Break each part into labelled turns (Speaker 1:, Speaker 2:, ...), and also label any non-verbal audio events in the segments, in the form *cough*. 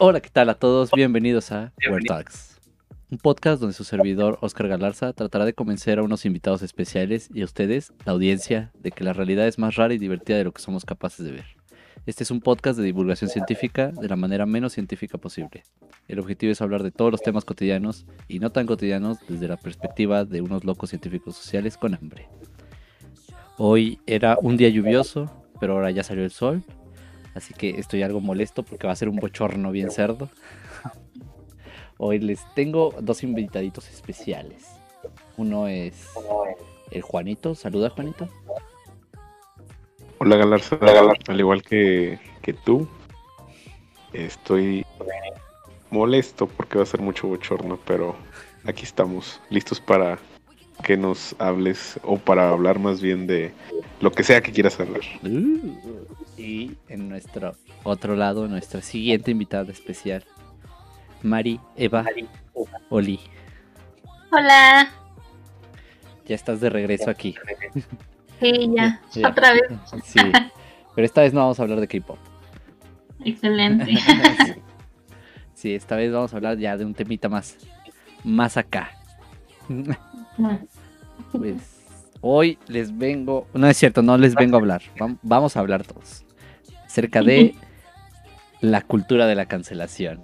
Speaker 1: Hola, ¿qué tal a todos? Bienvenidos a Word Talks, un podcast donde su servidor Oscar Galarza tratará de convencer a unos invitados especiales y a ustedes, la audiencia, de que la realidad es más rara y divertida de lo que somos capaces de ver. Este es un podcast de divulgación científica de la manera menos científica posible. El objetivo es hablar de todos los temas cotidianos y no tan cotidianos desde la perspectiva de unos locos científicos sociales con hambre. Hoy era un día lluvioso, pero ahora ya salió el sol, así que estoy algo molesto porque va a ser un bochorno bien cerdo. Hoy les tengo dos invitaditos especiales. Uno es el Juanito. Saluda, Juanito.
Speaker 2: Hola Galarza, al igual que, que tú, estoy molesto porque va a ser mucho bochorno, pero aquí estamos, listos para que nos hables o para hablar más bien de lo que sea que quieras hablar.
Speaker 1: Uh, y en nuestro otro lado, nuestra siguiente invitada especial, Mari Eva Oli.
Speaker 3: Hola.
Speaker 1: Ya estás de regreso aquí.
Speaker 3: Sí, ya, *laughs* otra vez. *laughs*
Speaker 1: Sí, pero esta vez no vamos a hablar de K-pop.
Speaker 3: Excelente. *laughs*
Speaker 1: Sí, esta vez vamos a hablar ya de un temita más, más acá. Pues hoy les vengo, no es cierto, no les vengo a hablar, Vam- vamos a hablar todos acerca de la cultura de la cancelación.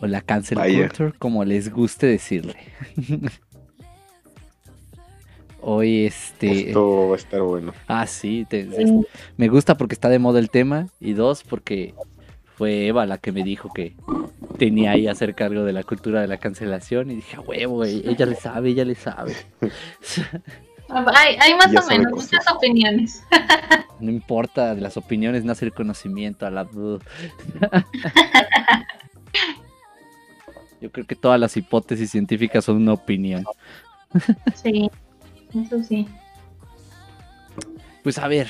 Speaker 1: O la cancel
Speaker 2: Vaya.
Speaker 1: culture, como les guste decirle. *laughs* Hoy este...
Speaker 2: Esto va a estar bueno.
Speaker 1: Ah, sí, te- me gusta porque está de moda el tema y dos porque fue Eva la que me dijo que tenía ahí a hacer cargo de la cultura de la cancelación y dije, a huevo, güey, ella le sabe, ella le sabe. *laughs*
Speaker 3: Hay, hay más
Speaker 2: Ya
Speaker 3: o menos
Speaker 2: cosas.
Speaker 3: muchas opiniones. *laughs*
Speaker 1: No importa, de las opiniones nace el conocimiento. A la... *laughs* Yo creo que todas las hipótesis científicas son una opinión.
Speaker 3: Sí, eso sí.
Speaker 1: Pues a ver,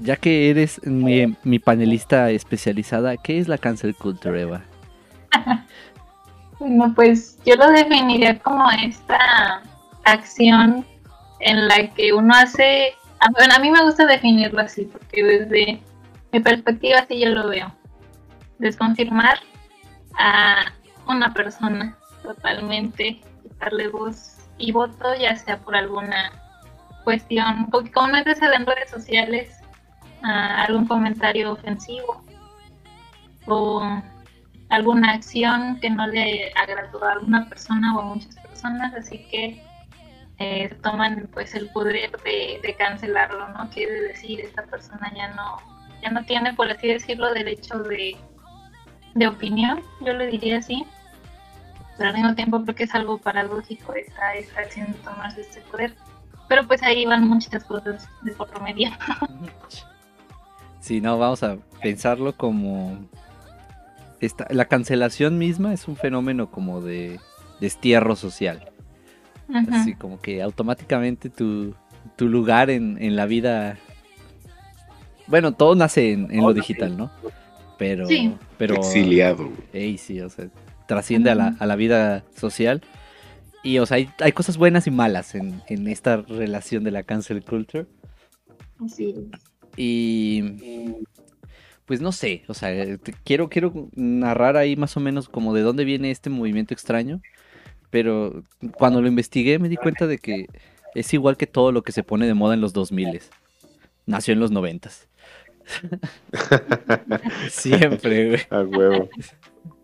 Speaker 1: ya que eres mi, mi panelista especializada, ¿qué es la cancel culture, Eva? *laughs*
Speaker 3: Bueno, pues yo lo definiría como esta acción en la que uno hace, ah, bueno, a mí me gusta definirlo así, porque desde mi perspectiva así yo lo veo. Desconfirmar a una persona totalmente, quitarle voz y voto, ya sea por alguna cuestión, porque comúnmente se da en redes sociales ah, algún comentario ofensivo o alguna acción que no le agradó a alguna persona o a muchas personas, así que eh, toman pues el poder de, cancelarlo, ¿no? Quiere decir, esta persona ya no, ya no tiene, por así decirlo, derecho de, de opinión, yo le diría así, pero al mismo tiempo creo que es algo paradójico esta, acción de tomarse este poder. Pero pues ahí van muchas cosas de por medio. *laughs*
Speaker 1: Si no, vamos a pensarlo como... Esta, la cancelación misma es un fenómeno como de destierro social. Así como que automáticamente tu, tu lugar en, en la vida... Bueno, todo nace en, en lo digital, ¿no? Pero...
Speaker 3: Sí.
Speaker 1: pero
Speaker 2: Exiliado.
Speaker 1: Ey, sí, o sea, trasciende a la, a la vida social. Y, o sea, hay, hay cosas buenas y malas en, en esta relación de la cancel culture.
Speaker 3: Así es.
Speaker 1: Y pues no sé, o sea, te- quiero, quiero narrar ahí más o menos como de dónde viene este movimiento extraño, pero cuando lo investigué me di cuenta de que es igual que todo lo que se pone de moda en los 2000 Nació en los 90 *laughs* Siempre, güey.
Speaker 2: A huevo.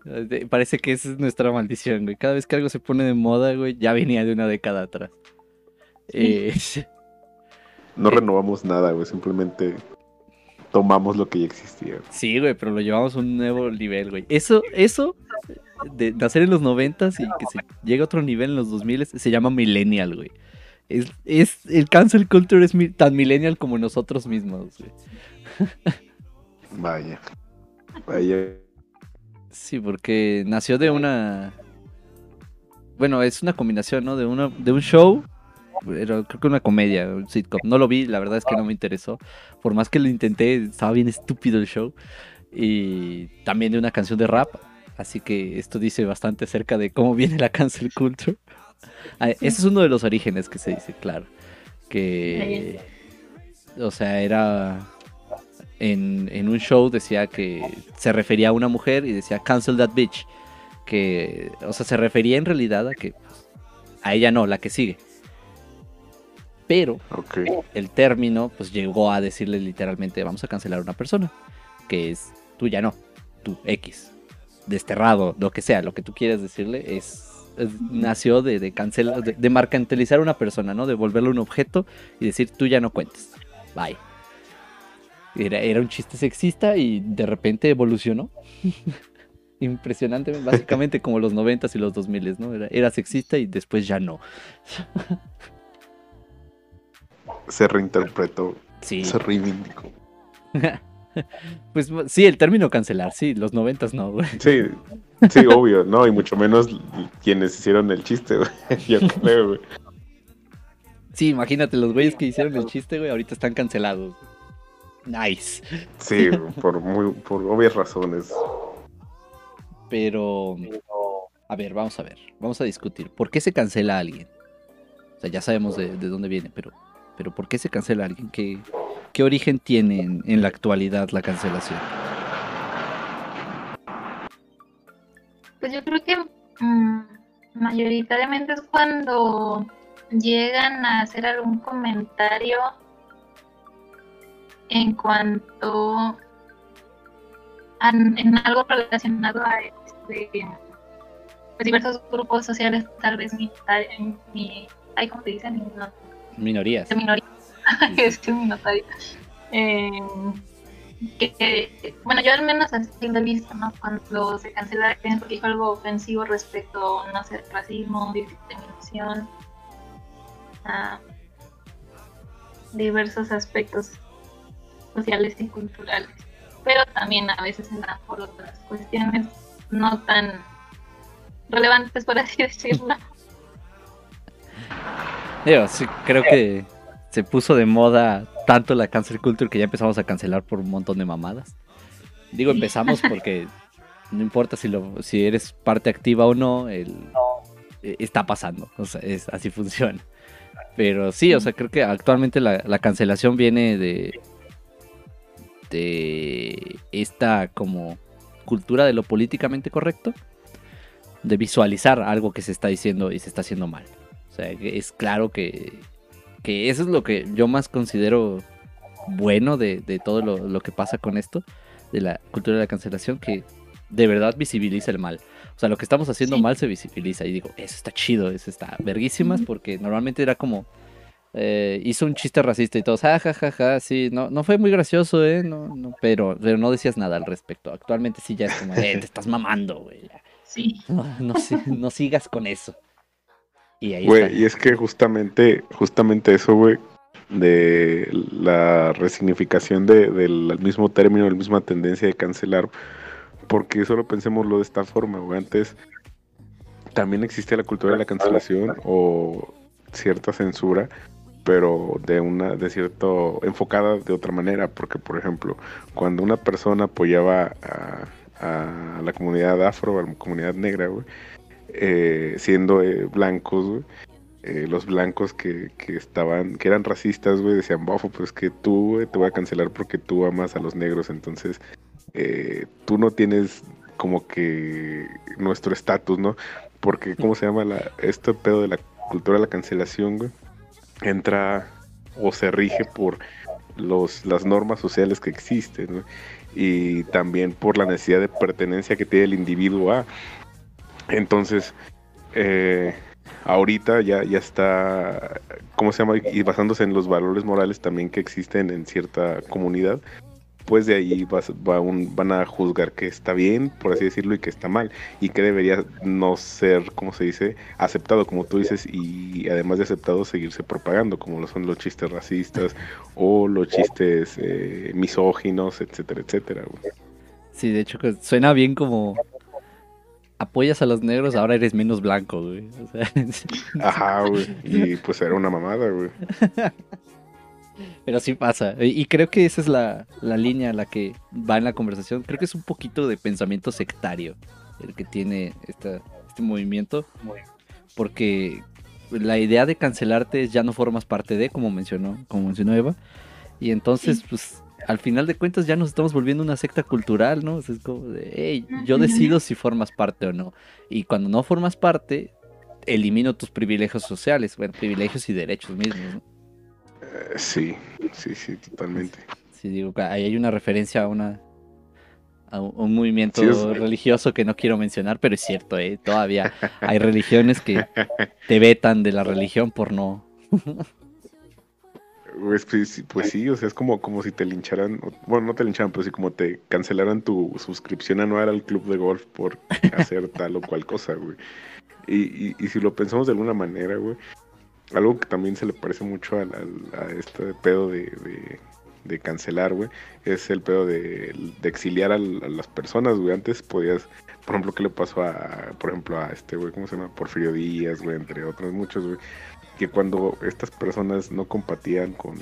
Speaker 1: Eh, Parece que esa es nuestra maldición, güey. Cada vez que algo se pone de moda, güey, ya venía de una década atrás. Eh,
Speaker 2: No renovamos nada, güey. Simplemente tomamos lo que ya existía.
Speaker 1: Sí, güey, pero lo llevamos a un nuevo nivel, güey. Eso, eso de nacer en los noventas y que se llegue a otro nivel en los 2000 se llama millennial, güey. Es, es, el cancel culture es mi- tan millennial como nosotros mismos, güey. *laughs*
Speaker 2: Vaya. Vaya.
Speaker 1: Sí, porque nació de una... Bueno, es una combinación, ¿no? De, una, de un show, era creo que una comedia, un sitcom. No lo vi, la verdad es que no me interesó. Por más que lo intenté, estaba bien estúpido el show. Y también de una canción de rap. Así que esto dice bastante acerca de cómo viene la cancel culture. Ah, Ese es uno de los orígenes que se dice, claro. Que, o sea, era en, en un show decía que se refería a una mujer y decía cancel that bitch. Que, o sea, se refería en realidad a que pues, a ella no, la que sigue. Pero el término pues llegó a decirle literalmente vamos a cancelar a una persona que es tú ya no tú X desterrado lo que sea lo que tú quieras decirle es, es- nació de de cancelar de, de mercantilizar a una persona no de volverle un objeto y decir tú ya no cuentes bye. Era, era un chiste sexista y de repente evolucionó. *laughs* Impresionante básicamente como los 90s y los 2000s no era, era sexista y después ya no.
Speaker 2: Se reinterpretó,
Speaker 1: sí.
Speaker 2: se reivindicó. *laughs* *laughs*
Speaker 1: Pues sí, el término cancelar, sí, los noventas no, güey.
Speaker 2: Sí, sí, obvio, ¿no? Y mucho menos quienes hicieron el chiste, güey. *laughs* Yo creo, güey.
Speaker 1: Sí, imagínate, los güeyes que hicieron el chiste, güey, ahorita están cancelados. Nice.
Speaker 2: Sí, por, muy, por obvias razones.
Speaker 1: Pero, a ver, vamos a ver, vamos a discutir. ¿Por qué se cancela a alguien? O sea, ya sabemos de, de dónde viene, pero, pero ¿por qué se cancela alguien? ¿Qué, qué origen tiene en, en la actualidad la cancelación?
Speaker 3: Pues yo creo que mm, mayoritariamente es cuando llegan a hacer algún comentario en cuanto a, en algo relacionado a este, pues diversos grupos sociales, tal vez minori- mi, ay, ¿cómo te dicen? No,
Speaker 1: Minorías.
Speaker 3: de minoría, *laughs* es que minoritario. Eh, que, bueno, yo al menos así lo he visto, ¿no? Cuando se cancela porque dijo algo ofensivo respecto, no sé, racismo, discriminación, a diversos aspectos sociales y culturales. Pero también a veces se dan por otras cuestiones no tan relevantes, por así *laughs* decirlo. *laughs*
Speaker 1: Digo, sí, creo que se puso de moda tanto la cancel culture que ya empezamos a cancelar por un montón de mamadas. Digo, empezamos porque no importa si lo, si eres parte activa o no, el, eh, está pasando. O sea, es, así funciona. Pero sí, o sea, creo que actualmente la, la cancelación viene de, de esta como cultura de lo políticamente correcto, de visualizar algo que se está diciendo y se está haciendo mal. O sea, es claro que, que eso es lo que yo más considero bueno de, de todo lo, lo que pasa con esto, de la cultura de la cancelación, que de verdad visibiliza el mal. O sea, lo que estamos haciendo
Speaker 3: Sí.
Speaker 1: mal se visibiliza y digo, eso está chido, eso está verguísimas, porque normalmente era como, eh, hizo un chiste racista y todos, ja, ja, ja, ja, sí, no, no fue muy gracioso, ¿eh? No, no, pero, pero no decías nada al respecto. Actualmente sí ya es como, eh, te estás mamando, güey.
Speaker 3: Sí.
Speaker 1: No, no, no sigas con eso. Y ahí
Speaker 2: Güey, y es que justamente, justamente eso, güey, de la resignificación de- del mismo término, la misma tendencia de cancelar, porque solo pensémoslo de esta forma, güey. Antes también existe la cultura de la cancelación o cierta censura, pero de una, de cierto, enfocada de otra manera, porque por ejemplo, cuando una persona apoyaba a, a la comunidad afro, a la comunidad negra, güey, eh, siendo eh, blancos, eh, los blancos que, estaban, que eran racistas, güey, decían, bofo, pues que tú, te voy a cancelar porque tú amas a los negros, entonces eh, tú no tienes como que nuestro estatus, ¿no? Porque, ¿cómo se llama la, este pedo de la cultura de la cancelación? Entra o se rige por los, las normas sociales que existen. Y también por la necesidad de pertenencia que tiene el individuo a. Entonces, eh, ahorita ya, ya está, ¿cómo se llama? Y basándose en los valores morales también que existen en cierta comunidad, pues de ahí van a juzgar que está bien, por así decirlo, y que está mal, y que debería no ser, ¿cómo se dice?, aceptado, como tú dices, y además de aceptado, seguirse propagando, como lo son los chistes racistas o los chistes eh, misóginos, etcétera, etcétera.
Speaker 1: Sí, de hecho, suena bien como apoyas a los negros, ahora eres menos blanco, güey. *laughs* O sea, sí. *laughs*
Speaker 2: Ajá, güey, y pues era una mamada, güey.
Speaker 1: pero sí pasa. Y y creo que esa es la, la línea a la que va en la conversación. Creo que es un poquito de pensamiento sectario el que tiene esta, este movimiento. Porque la idea de cancelarte es ya no formas parte de, como mencionó, como mencionó Eva. Y entonces,
Speaker 3: Sí.
Speaker 1: pues, al final de cuentas ya nos estamos volviendo una secta cultural, ¿no? es como de, hey, yo decido si formas parte o no. Y cuando no formas parte, elimino tus privilegios sociales, bueno, privilegios y derechos mismos.
Speaker 2: Eh, sí, sí, sí, totalmente.
Speaker 1: Sí, digo, ahí hay una referencia a una a un movimiento religioso que no quiero mencionar, pero es cierto, ¿eh? todavía hay religiones que te vetan de la religión por no. *laughs*
Speaker 2: Pues, pues, pues, sí, o sea, es como, como si te lincharan, bueno, no te lincharan, pero sí como te cancelaran tu suscripción anual al club de golf por *laughs* hacer tal o cual cosa, güey. Y, y, si lo pensamos de alguna manera, güey, algo que también se le parece mucho a, a, este pedo de, de, cancelar, güey, es el pedo de, exiliar a, las personas, güey. Antes podías, por ejemplo, ¿qué le pasó a, por ejemplo, a este, güey, ¿cómo se llama? Porfirio Díaz, güey, entre otros muchos, güey. Que cuando estas personas no compatían con,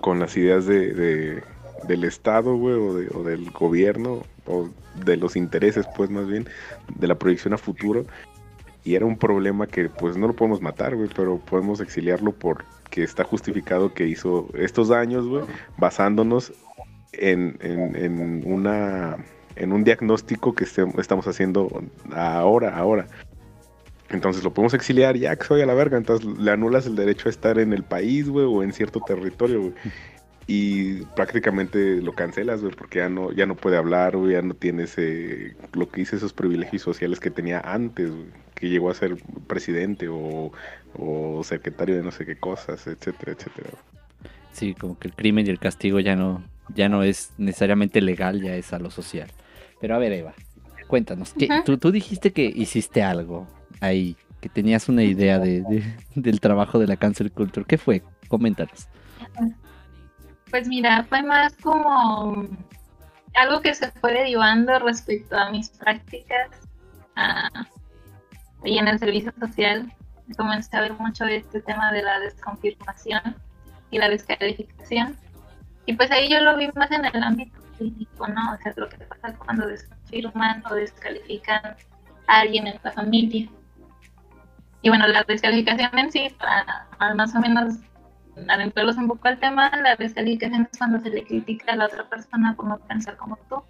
Speaker 2: con las ideas de, del Estado, güey, o, o del gobierno, o de los intereses, pues más bien, de la proyección a futuro, y era un problema que pues no lo podemos matar, güey, pero podemos exiliarlo porque está justificado que hizo estos daños, güey, basándonos en, en, una en un diagnóstico que estamos haciendo ahora, ahora. Entonces lo podemos exiliar ya que soy a la verga, entonces le anulas el derecho a estar en el país, güey, o en cierto territorio, güey. Y prácticamente lo cancelas, güey, porque ya no, ya no puede hablar, güey, ya no tiene ese, lo que dice esos privilegios sociales que tenía antes, güey que llegó a ser presidente o, secretario de no sé qué cosas, etcétera, etcétera.
Speaker 1: Sí, como que el crimen y el castigo ya no, ya no es necesariamente legal, ya es a lo social. Pero a ver, Eva, cuéntanos, tú, tú, dijiste que hiciste algo ahí, que tenías una idea de, *laughs* del trabajo de la Cancer Culture. ¿Qué fue? Coméntanos.
Speaker 3: Pues mira, fue más como algo que se fue derivando respecto a mis prácticas y en el servicio social comencé a ver mucho este tema de la desconfirmación y la descalificación. Y pues ahí yo lo vi más en el ámbito clínico, ¿no? O sea, lo que pasa cuando desconfirman o descalifican a alguien en la familia. Y bueno, la descalificación en sí, para, más o menos adentrarlos un poco al tema, la descalificación es cuando se le critica a la otra persona por no pensar como tú,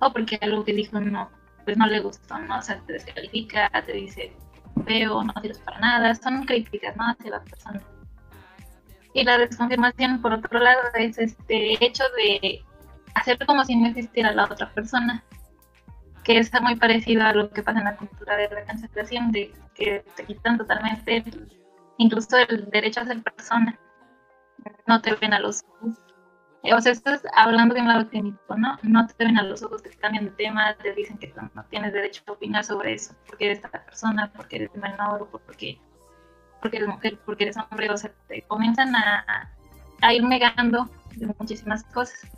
Speaker 3: o porque algo que dijo no pues no le gustó, ¿no? O sea, te descalifica, te dice feo, no sirves para nada, son críticas, ¿no? Hacia las personas. Y la desconfirmación, por otro lado, es este hecho de hacer como si no existiera la otra persona, que está muy parecido a lo que pasa en la cultura de la cancelación, de que te quitan totalmente incluso el derecho a ser persona, no te ven a los ojos o sea, estás hablando de un lado clínico, ¿no? No te ven a los ojos, te cambian de tema, te dicen que no tienes derecho a opinar sobre eso, porque eres esta persona, porque eres menor, porque, porque eres mujer, porque eres hombre, o sea, te comienzan a, a ir negando de muchísimas cosas.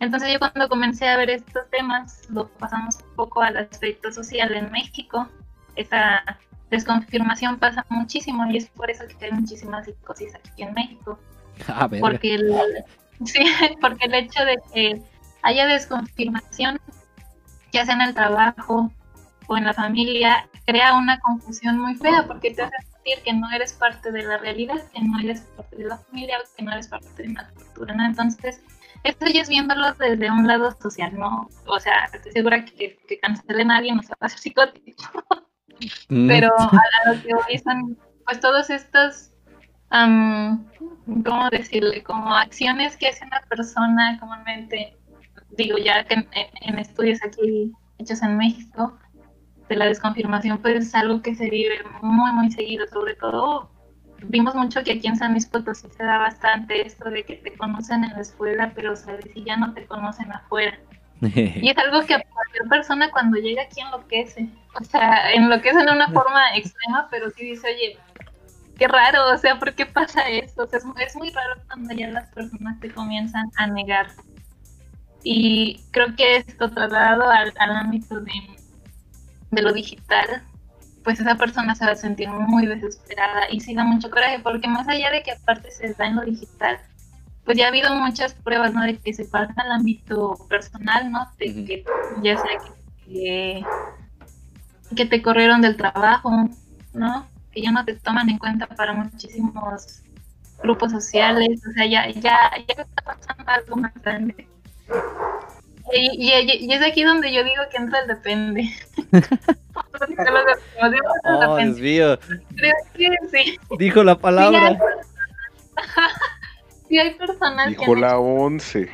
Speaker 3: Entonces yo cuando comencé a ver estos temas, lo pasamos un poco al aspecto social en México. Esta desconfirmación pasa muchísimo y es por eso que hay muchísimas psicosis aquí en México. *laughs*
Speaker 1: A ver.
Speaker 3: Porque el, *laughs* Sí, porque el hecho de que haya desconfirmación, ya sea en el trabajo o en la familia, crea una confusión muy fea porque te hace sentir que no eres parte de la realidad, que no eres parte de la familia, que no eres parte de una cultura, ¿no? Entonces, esto ya es viéndolo desde un lado social, ¿no? O sea, estoy segura que, que cancelen a alguien no se va a hacer psicótico. Mm. Pero a *laughs* lo que hoy son, pues todos estos ¿cómo decirle? Como acciones que hace una persona comúnmente, digo ya que en, estudios aquí hechos en México, de la desconfirmación, pues es algo que se vive muy, muy seguido, sobre todo vimos mucho que aquí en San Luis Potosí se da bastante esto de que te conocen en la escuela, pero sabes si ya no te conocen afuera. *laughs* y es algo que a cualquier persona cuando llega aquí enloquece. O sea, enloquece en una forma *laughs* extrema, pero sí dice, oye, qué raro, o sea, ¿por qué pasa esto? O sea, es, muy raro cuando ya las personas te comienzan a negar. Y creo que esto trasladado al, al ámbito de, de lo digital, pues esa persona se va a sentir muy desesperada y sí da mucho coraje, porque más allá de que aparte se da en lo digital, pues ya ha habido muchas pruebas, ¿no? De que se pasa al ámbito personal, ¿no? De que ya sea que, que te corrieron del trabajo, ¿no? que ya no te toman en cuenta para muchísimos grupos sociales, o sea, ya, ya, ya está pasando algo más grande. Y, y, es aquí donde yo digo que entra el depende.
Speaker 1: oh, *laughs* Dios mío.
Speaker 3: Creo que sí.
Speaker 1: Dijo la palabra. *laughs*
Speaker 3: Sí, hay personas *laughs*
Speaker 2: Dijo la 11.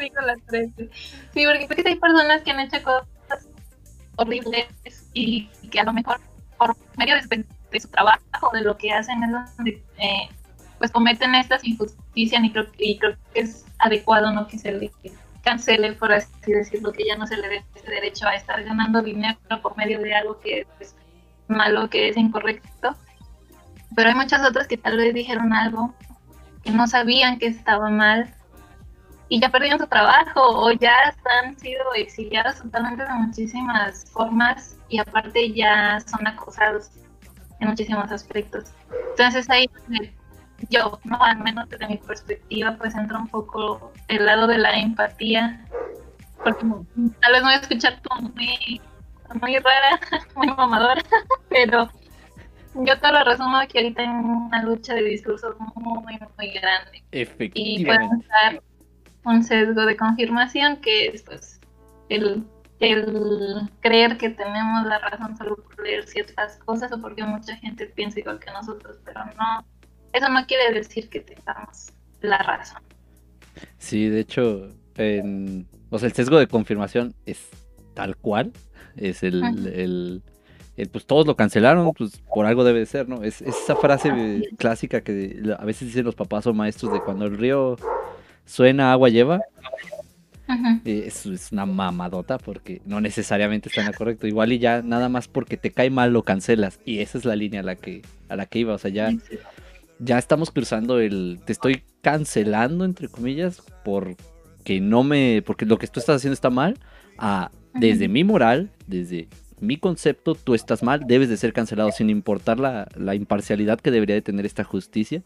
Speaker 3: Dijo la 13. Sí, porque hay personas que han hecho cosas horribles y que a lo mejor por medio de, su trabajo, de lo que hacen, es donde eh, pues cometen estas injusticias y creo, y creo que es adecuado no que se le cancele, por así decirlo, que ya no se le dé ese derecho a estar ganando dinero por medio de algo que es malo, que es incorrecto. Pero hay muchas otras que tal vez dijeron algo que no sabían que estaba mal y ya perdieron su trabajo o ya han sido exiliados totalmente de muchísimas formas y aparte ya son acosados en muchísimos aspectos. Entonces ahí yo, no al menos desde mi perspectiva, pues entra un poco el lado de la empatía, porque tal vez no voy a escuchar tú muy, muy rara, *laughs* muy mamadora, *laughs* pero yo te lo resumo que ahorita hay una lucha de discursos muy, muy grande. Y puede estar un sesgo de confirmación que es pues el, el creer que tenemos la razón solo por leer ciertas cosas o porque mucha gente piensa igual que nosotros, pero no, eso no quiere decir que tengamos la razón.
Speaker 1: Sí, de hecho, en, o sea, el sesgo de confirmación es tal cual, es el, pues todos lo cancelaron, pues por algo debe de ser, ¿no? Es, esa frase clásica que a veces dicen los papás o maestros de cuando el río suena, agua lleva. Es, es, una mamadota porque no necesariamente está en lo correcto. Igual y ya nada más porque te cae mal lo cancelas. Y esa es la línea a la que, a la que iba. O sea, ya, ya estamos cruzando el. Te estoy cancelando, entre comillas, porque no me. porque lo que tú estás haciendo está mal. A desde mi moral, desde mi concepto, tú estás mal, debes de ser cancelado sin importar la, la imparcialidad que debería de tener esta justicia.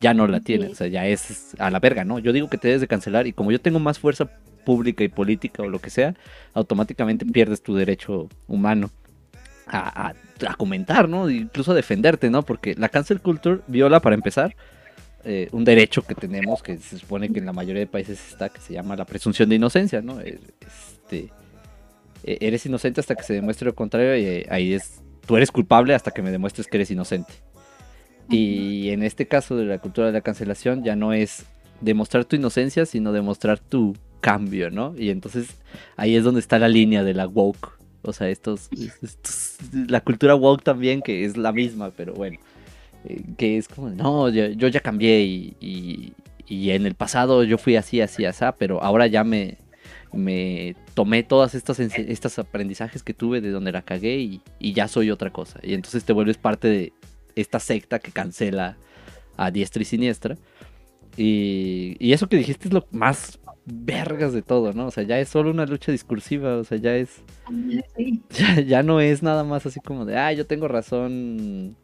Speaker 1: Ya no la tiene, o sea, ya es a la verga, ¿no? Yo digo que te debes de cancelar y como yo tengo más fuerza pública y política o lo que sea, automáticamente pierdes tu derecho humano a, comentar, ¿no? Incluso a defenderte, ¿no? Porque la cancel culture viola, para empezar, eh, un derecho que tenemos, que se supone que en la mayoría de países está, que se llama la presunción de inocencia, ¿no? Eh, este, e, eres inocente hasta que se demuestre lo contrario y eh, ahí es, tú eres culpable hasta que me demuestres que eres inocente. Y en este caso de la cultura de la cancelación ya no es demostrar tu inocencia, sino demostrar tu cambio, ¿no? Y entonces ahí es donde está la línea de la woke o sea, estos, la cultura woke también, que es la misma, pero bueno, eh, que es como, no, yo, ya cambié y, en el pasado yo fui así, así, así, pero ahora ya me, me tomé todas estas, estos aprendizajes que tuve de donde la cagué y, y, ya soy otra cosa. Y entonces te vuelves parte de esta secta que cancela a diestra y siniestra. Y, y eso que dijiste es lo más vergas de todo, ¿no? O sea, ya es solo una lucha discursiva, o sea, ya es... Ya, no es nada más así como de, ah, yo tengo razón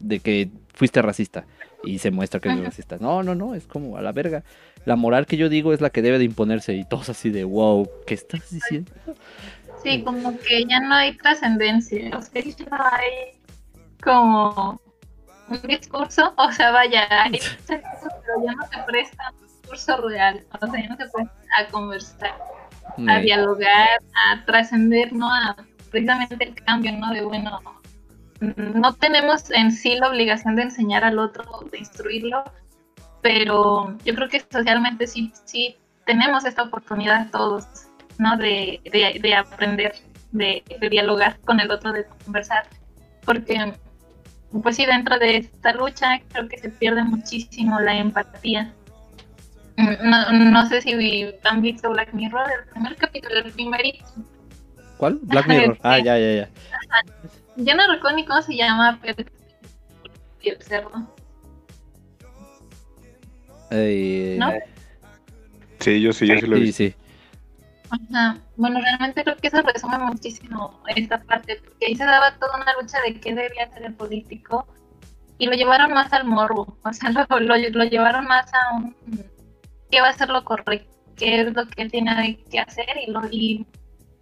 Speaker 1: de que fuiste racista y se muestra que eres racista. No, no, no, es como a la verga. La moral que yo digo es la que debe de imponerse y todos así de, wow, ¿qué estás diciendo?
Speaker 3: Sí, como que ya no hay trascendencia, o sea, ya no hay como un discurso, o sea, vaya, hay *laughs* pero ya no se presta discurso real, o sea, ya no se puede a conversar, a dialogar, a trascender, ¿no? A precisamente el cambio, ¿no? De bueno, no tenemos en sí la obligación de enseñar al otro, de instruirlo, pero yo creo que socialmente sí, sí tenemos esta oportunidad todos, ¿no? De, de, aprender, de, de, dialogar con el otro, de conversar, porque, pues sí, dentro de esta lucha creo que se pierde muchísimo la empatía. No, no sé si han visto Black Mirror, el primer capítulo, el primerito.
Speaker 1: ¿Cuál? Black *laughs* Mirror. ah, ya, ya, ya.
Speaker 3: Yo no recuerdo ni cómo se llama, pero y el cerdo. ¿No?
Speaker 2: Sí, yo sí, yo sí lo vi.
Speaker 1: Sí,
Speaker 3: Ajá. Bueno, realmente creo que eso resume muchísimo esta parte, porque ahí se daba toda una lucha de qué debía ser el político y lo llevaron más al morbo, o sea, *laughs* lo, lo, lo llevaron más a un qué va a ser lo correcto, qué es lo que él tiene que hacer y, lo, y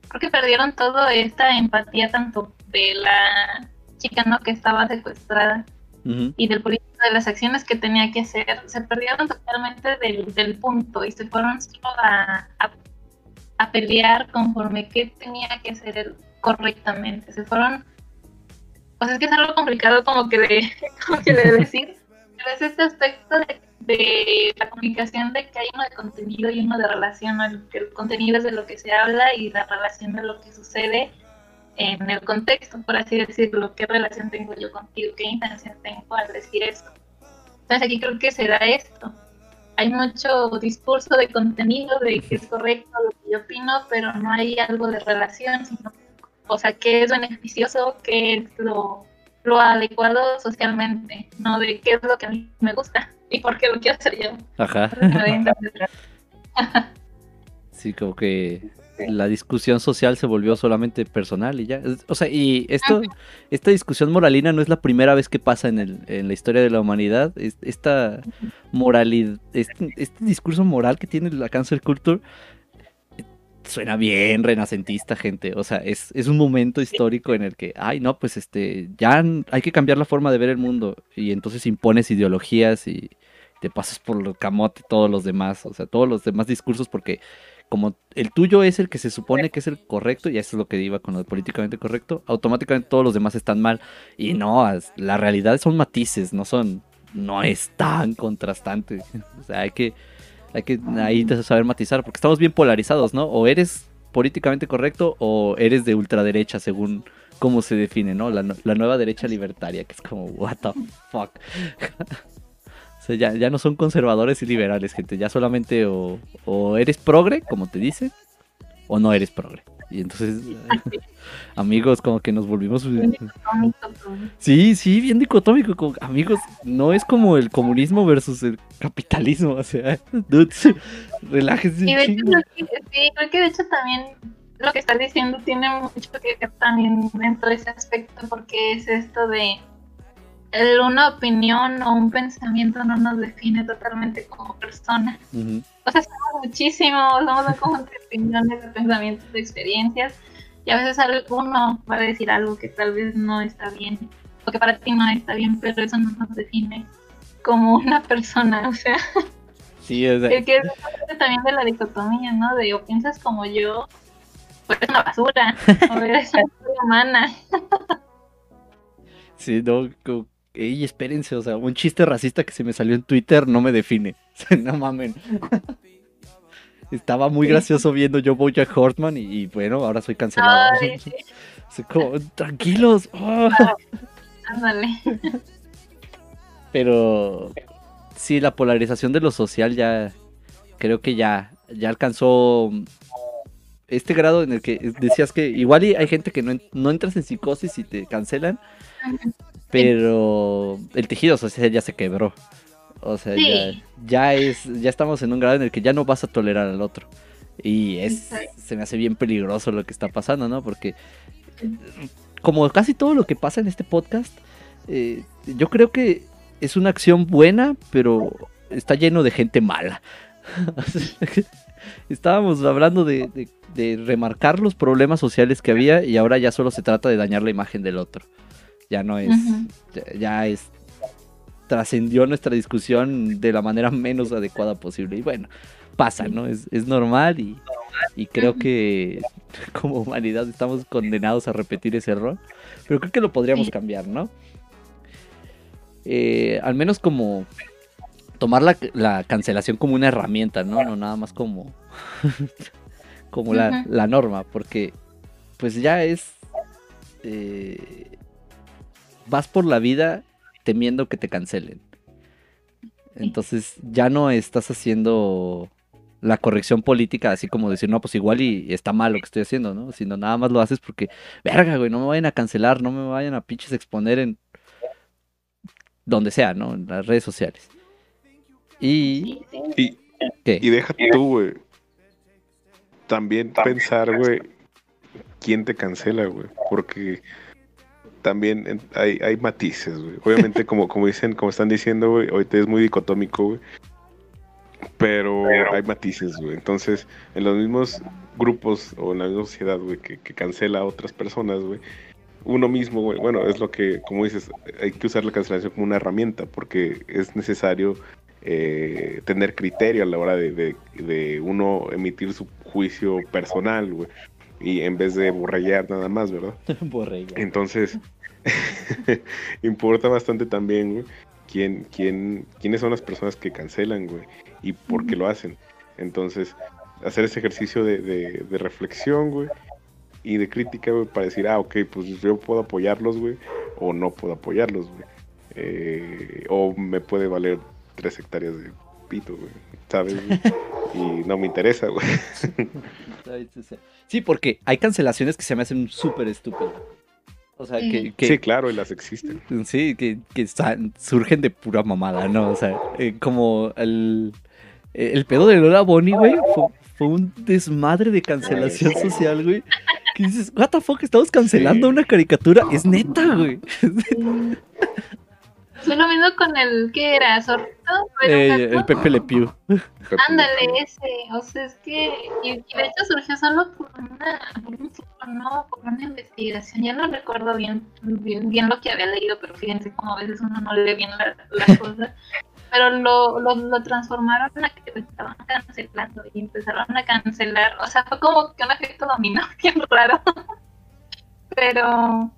Speaker 3: creo que perdieron toda esta empatía tanto de la chica ¿no? que estaba secuestrada
Speaker 1: Ujú.
Speaker 3: y del político de las acciones que tenía que hacer, se perdieron totalmente del, del punto y se fueron solo a, a, a pelear conforme qué tenía que hacer correctamente. Se fueron, pues es que es algo complicado como que de, *laughs* como que de decir, pero es este aspecto de, de la comunicación de que hay uno de contenido y uno de relación, el, el contenido es de lo que se habla y la relación de lo que sucede en el contexto, por así decirlo, qué relación tengo yo contigo, qué intención tengo al decir esto. Entonces aquí creo que se da esto. Hay mucho discurso de contenido, de que es correcto lo que yo opino, pero no hay algo de relación, sino, o sea, qué es beneficioso, qué es lo, lo adecuado socialmente, no de qué es lo que a mí me gusta y por qué lo quiero hacer yo.
Speaker 1: Ajá. *laughs* Sí, como que la discusión social se volvió solamente personal y ya. O sea, y esto, esta discusión moralina no es la primera vez que pasa en, el, en la historia de la humanidad. Es- esta moralidad, este, este discurso moral que tiene la cancel culture suena bien renacentista, gente. O sea, es, es un momento histórico en el que, ay, no, pues este, ya hay que cambiar la forma de ver el mundo. Y entonces impones ideologías y te pasas por el camote todos los demás, o sea, todos los demás discursos porque como el tuyo es el que se supone que es el correcto, y eso es lo que iba con lo de políticamente correcto, automáticamente todos los demás están mal. Y no, la realidad son matices, no son, no es tan contrastante. *laughs* O sea, hay que, hay que ahí saber matizar, porque estamos bien polarizados, ¿no? O eres políticamente correcto o eres de ultraderecha, según cómo se define, ¿no? La, la nueva derecha libertaria, que es como, what the fuck. *laughs* O sea, ya, ya no son conservadores y liberales, gente. Ya solamente o, o eres progre, como te dicen, o no eres progre. Y entonces, *laughs* amigos, como que nos volvimos... Sí, sí, bien dicotómico. como, amigos, no es como el comunismo versus el capitalismo. O sea, *laughs* dudes, relájense.
Speaker 3: Y de hecho, que, sí, creo que de hecho también lo que estás diciendo tiene mucho que ver también dentro de ese aspecto, porque es esto de el- una opinión o un pensamiento no nos define totalmente como persona. O sea, somos muchísimos, somos un conjunto de opiniones, de pensamientos, de experiencias, y a veces alguno va a decir algo que tal vez no está bien, o que para ti no está bien, pero eso no nos define como una persona, o sea.
Speaker 1: Sí, o sea,
Speaker 3: Es que es parte también de la dicotomía, ¿no? De o piensas como yo, o eres una basura, o eres una basura humana. *laughs*
Speaker 1: sí, no, ey, espérense, o sea, un chiste racista que se me salió en Twitter no me define. *laughs* no mamen. Estaba muy gracioso viendo yo Bojack Hortman y, y bueno, ahora soy cancelado.
Speaker 3: Ay, *laughs* sí,
Speaker 1: como, tranquilos. oh.
Speaker 3: ándale.
Speaker 1: Pero sí, la polarización de lo social ya creo que ya, ya alcanzó este grado en el que decías que igual hay gente que no, no entras en psicosis y te cancelan, pero el tejido social ya se quebró. O sea,
Speaker 3: Sí.
Speaker 1: ya, ya es, ya estamos en un grado en el que ya no vas a tolerar al otro. Y es, se me hace bien peligroso lo que está pasando, ¿no? Porque como casi todo lo que pasa en este podcast, eh, yo creo que es una acción buena, pero está lleno de gente mala. *laughs* Estábamos hablando de, de- de remarcar los problemas sociales que había y ahora ya solo se trata de dañar la imagen del otro. Ya no es, ya, ya es, trascendió nuestra discusión de la manera menos adecuada posible. Y bueno, pasa, ¿no? Es, es normal y, y creo que *laughs* como humanidad estamos condenados a repetir ese error. Pero creo que lo podríamos
Speaker 3: Sí.
Speaker 1: cambiar, ¿no? Eh, al menos como tomar la, la cancelación como una herramienta, ¿no? No nada más como, *laughs* como la, la norma, porque pues ya es... eh, vas por la vida temiendo que te cancelen. Entonces ya no estás haciendo la corrección política, así como decir, no, pues igual y está mal lo que estoy haciendo, ¿no? Sino nada más lo haces porque, verga, güey, no me vayan a cancelar, no me vayan a pinches exponer en donde sea, ¿no? En las redes sociales. Y...
Speaker 2: Y,
Speaker 1: ¿Qué?
Speaker 2: y deja tú, güey. También pensar, güey, quién te cancela, güey. Porque también en- hay, hay matices, güey. Obviamente, como, como dicen, como están diciendo, güey, ahorita es muy dicotómico, güey. Pero hay matices, güey. Entonces, en los mismos grupos o en la misma sociedad, güey, que, que cancela a otras personas, güey, uno mismo, güey. Bueno, es lo que, como dices, hay que usar la cancelación como una herramienta porque es necesario eh, tener criterio a la hora de, de, uno emitir su juicio personal, güey. Y en vez de borrellar nada más, ¿verdad? *laughs*
Speaker 1: borrellar.
Speaker 2: Entonces, *laughs* importa bastante también, güey, quién, quién, quiénes son las personas que cancelan, güey, y por qué lo hacen. Entonces, hacer ese ejercicio de, de reflexión, güey, y de crítica, güey, para decir, ah, ok, pues yo puedo apoyarlos, güey, o no puedo apoyarlos, güey. Eh, o me puede valer tres hectáreas de pito, güey, ¿sabes? *laughs* y no me interesa, güey. *laughs*
Speaker 1: sí, porque hay cancelaciones que se me hacen súper estúpidas. O sea, que,
Speaker 2: Sí, claro, y las existen.
Speaker 1: Sí, que, que surgen de pura mamada, ¿no? O sea, eh, como el, el pedo de Lola Bonnie, güey, fue un desmadre de cancelación social, güey. Que dices, what the fuck, estamos cancelando una caricatura. Es neta, güey.
Speaker 3: Fue lo mismo con el que era.
Speaker 1: Eh, el Pepe Le Pew.
Speaker 3: Ándale, ese. O sea, es que. Y, de hecho surgió solo por una. Por un, no, por una investigación. Ya no recuerdo bien, bien, lo que había leído, pero fíjense cómo a veces uno no lee bien las cosas pero lo, lo, lo, transformaron a que estaban cancelando y empezaron a cancelar. O sea, fue como que un efecto dominó, *laughs* bien raro. pero,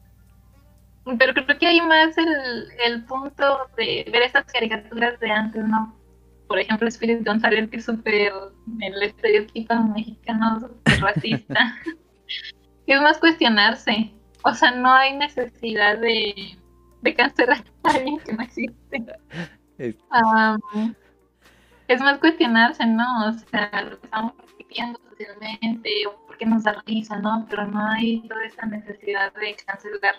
Speaker 3: pero creo que hay más el, el punto de ver estas caricaturas de antes, ¿no? Por ejemplo, Spirit González, que es súper el estereotipo mexicano, súper racista. *laughs* es más cuestionarse. O sea, no hay necesidad de, de cancelar a alguien que no existe. Es... es más cuestionarse, ¿no? O sea, lo que estamos repitiendo socialmente, o porque nos da risa, ¿no? Pero no hay toda esa necesidad de cancelar.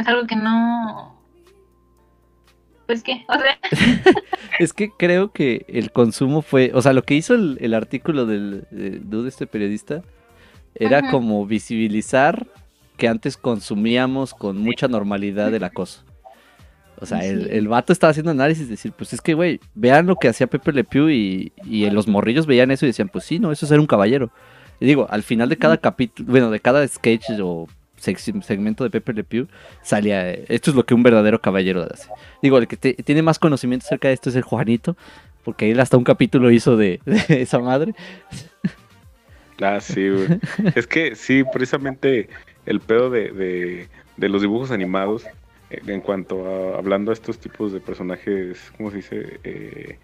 Speaker 3: Es algo que no. Pues qué, o sea. *laughs*
Speaker 1: es que creo que el consumo fue. O sea, lo que hizo el, artículo del de, este periodista era como visibilizar que antes consumíamos con mucha normalidad el acoso. O sea, el, el, vato estaba haciendo análisis, decir, pues es que, güey, vean lo que hacía Pepe Le Pew y, y los morrillos veían eso y decían, pues sí, no, eso es ser un caballero. Y digo, al final de cada capítulo, bueno, de cada sketch o segmento de Pepe Le Pew, salía, esto es lo que un verdadero caballero hace. Digo, el que tiene más conocimiento acerca de esto es el Juanito, porque él hasta un capítulo hizo de, *laughs* esa madre.
Speaker 2: Ah, sí, güey. *laughs* es que sí, precisamente el pedo de, de los dibujos animados en cuanto a hablando a estos tipos de personajes, ¿cómo se dice? Eh,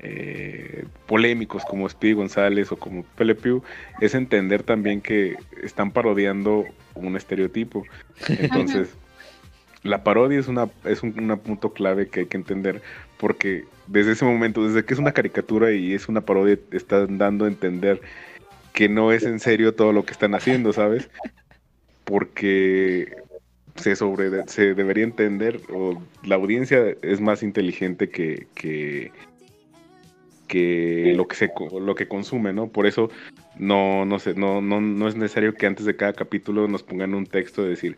Speaker 2: eh, polémicos como Speedy González o como Pele Pew, es entender también que están parodiando un estereotipo. *laughs* Entonces, la parodia es una es un punto clave que hay que entender porque desde ese momento, desde que es una caricatura y es una parodia, están dando a entender que no es en serio todo lo que están haciendo, ¿sabes? Porque se, sobre, se debería entender, o la audiencia es más inteligente que, que, que lo que se lo que consume, ¿no? Por eso no, no sé, no, no, no es necesario que antes de cada capítulo nos pongan un texto de decir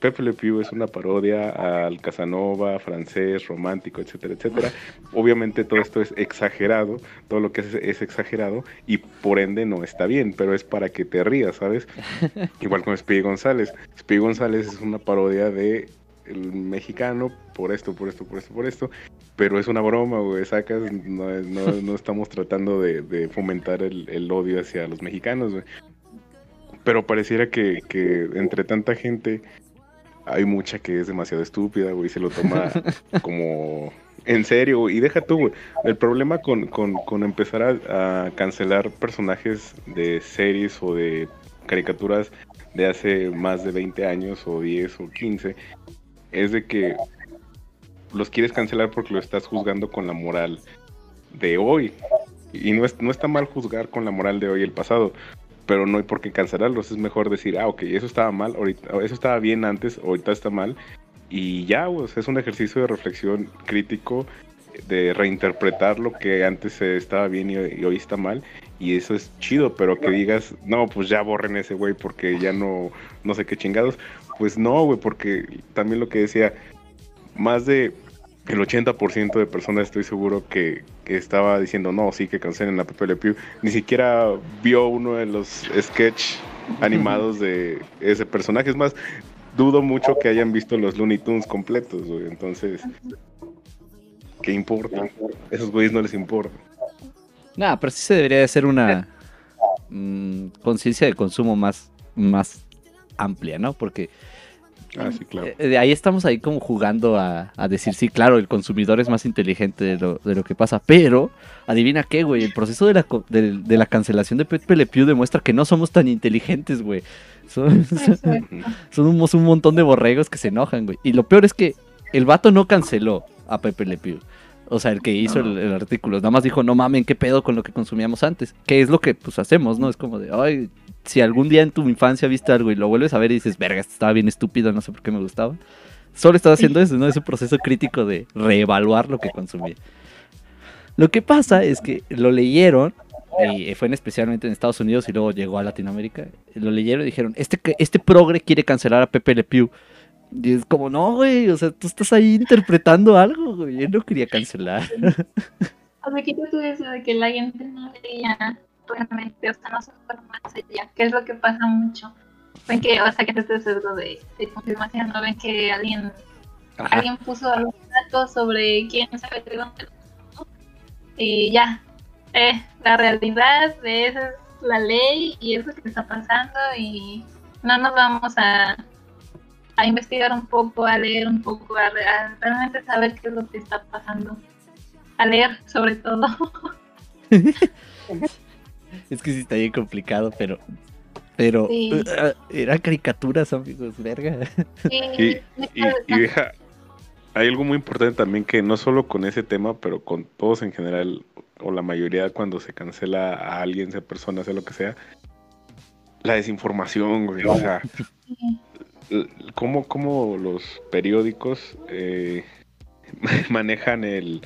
Speaker 2: Pepe Le Pew es una parodia al Casanova, francés, romántico, etcétera, etcétera. Obviamente todo esto es exagerado, todo lo que es, es exagerado y por ende no está bien, pero es para que te rías, ¿sabes? *laughs* Igual con Speedy González. Speedy González es una parodia de el mexicano por esto, por esto, por esto, por esto, pero es una broma, güey, sacas, no, no, estamos tratando de, fomentar el, odio hacia los mexicanos, güey. Pero pareciera que, que entre tanta gente hay mucha que es demasiado estúpida, güey, se lo toma *laughs* como en serio, Y deja tú, güey. El problema con, con, empezar a, cancelar personajes de series o de caricaturas de hace más de 20 años o 10 o 15 es de que los quieres cancelar porque lo estás juzgando con la moral de hoy. Y no, es, no está mal juzgar con la moral de hoy el pasado, pero no hay por qué cancelarlos. Es mejor decir, ah, ok, eso estaba mal, ahorita, eso estaba bien antes, ahorita está mal. Y ya, pues, es un ejercicio de reflexión crítico, de reinterpretar lo que antes estaba bien y, hoy está mal. Y eso es chido, pero que digas, no, pues ya borren ese güey porque ya no, no sé qué chingados. Pues no, güey, porque también lo que decía, más de el 80% de personas estoy seguro que, estaba diciendo no, sí, que cancelen la Pepe Le Pew. Ni siquiera vio uno de los sketch *laughs* animados de ese personaje. Es más, dudo mucho que hayan visto los Looney Tunes completos, güey. Entonces, ¿qué importa? Esos güeyes no les importa.
Speaker 1: Nah, pero sí se debería de hacer una mm, conciencia de consumo más, más amplia, ¿no? Porque
Speaker 2: Ah, sí, claro.
Speaker 1: eh, de ahí estamos ahí como jugando a, a decir, sí, claro, el consumidor es más inteligente de lo, de lo que pasa, pero adivina qué, güey, el proceso de la, de, de la cancelación de Pepe Le Pew demuestra que no somos tan inteligentes, güey. Son-. Somos un montón de borregos que se enojan, güey. Y lo peor es que el vato no canceló a Pepe Le Pew. O sea, el que hizo el, el artículo. Nada más dijo, no mamen, qué pedo con lo que consumíamos antes. Que es lo que pues hacemos, ¿no? Es como de, ay, si algún día en tu infancia viste algo y lo vuelves a ver y dices, verga, estaba bien estúpido, no sé por qué me gustaba. Solo estaba haciendo eso, ¿no? Es un proceso crítico de reevaluar lo que consumía. Lo que pasa es que lo leyeron, y fue en especialmente en Estados Unidos y luego llegó a Latinoamérica. Lo leyeron y dijeron, este, este progre quiere cancelar a Pepe Le Pew. Y es como, no, güey, o sea, tú estás ahí interpretando algo, güey. Él no quería cancelar. *laughs*
Speaker 3: O sea, quita tú eso de que la gente no veía realmente, o sea, no se más allá, que es lo que pasa mucho. Ven que, o sea, que este sesgo de, de confirmación, no ven que alguien, alguien puso algún dato sobre quién sabe de dónde y ya, eh, la realidad de esa es la ley y eso es lo que está pasando y no nos vamos a, a investigar un poco, a leer un poco, a, a realmente saber qué es lo que está pasando a leer sobre todo. *laughs*
Speaker 1: Es que sí está bien complicado, pero... Pero
Speaker 3: Sí.
Speaker 1: uh, eran caricaturas, amigos, verga.
Speaker 3: Y,
Speaker 2: Y, y, y deja, hay algo muy importante también que no solo con ese tema, pero con todos en general, o la mayoría cuando se cancela a alguien, sea persona, sea lo que sea, la desinformación, güey. O sea, l- cómo, cómo los periódicos eh, *laughs* manejan el,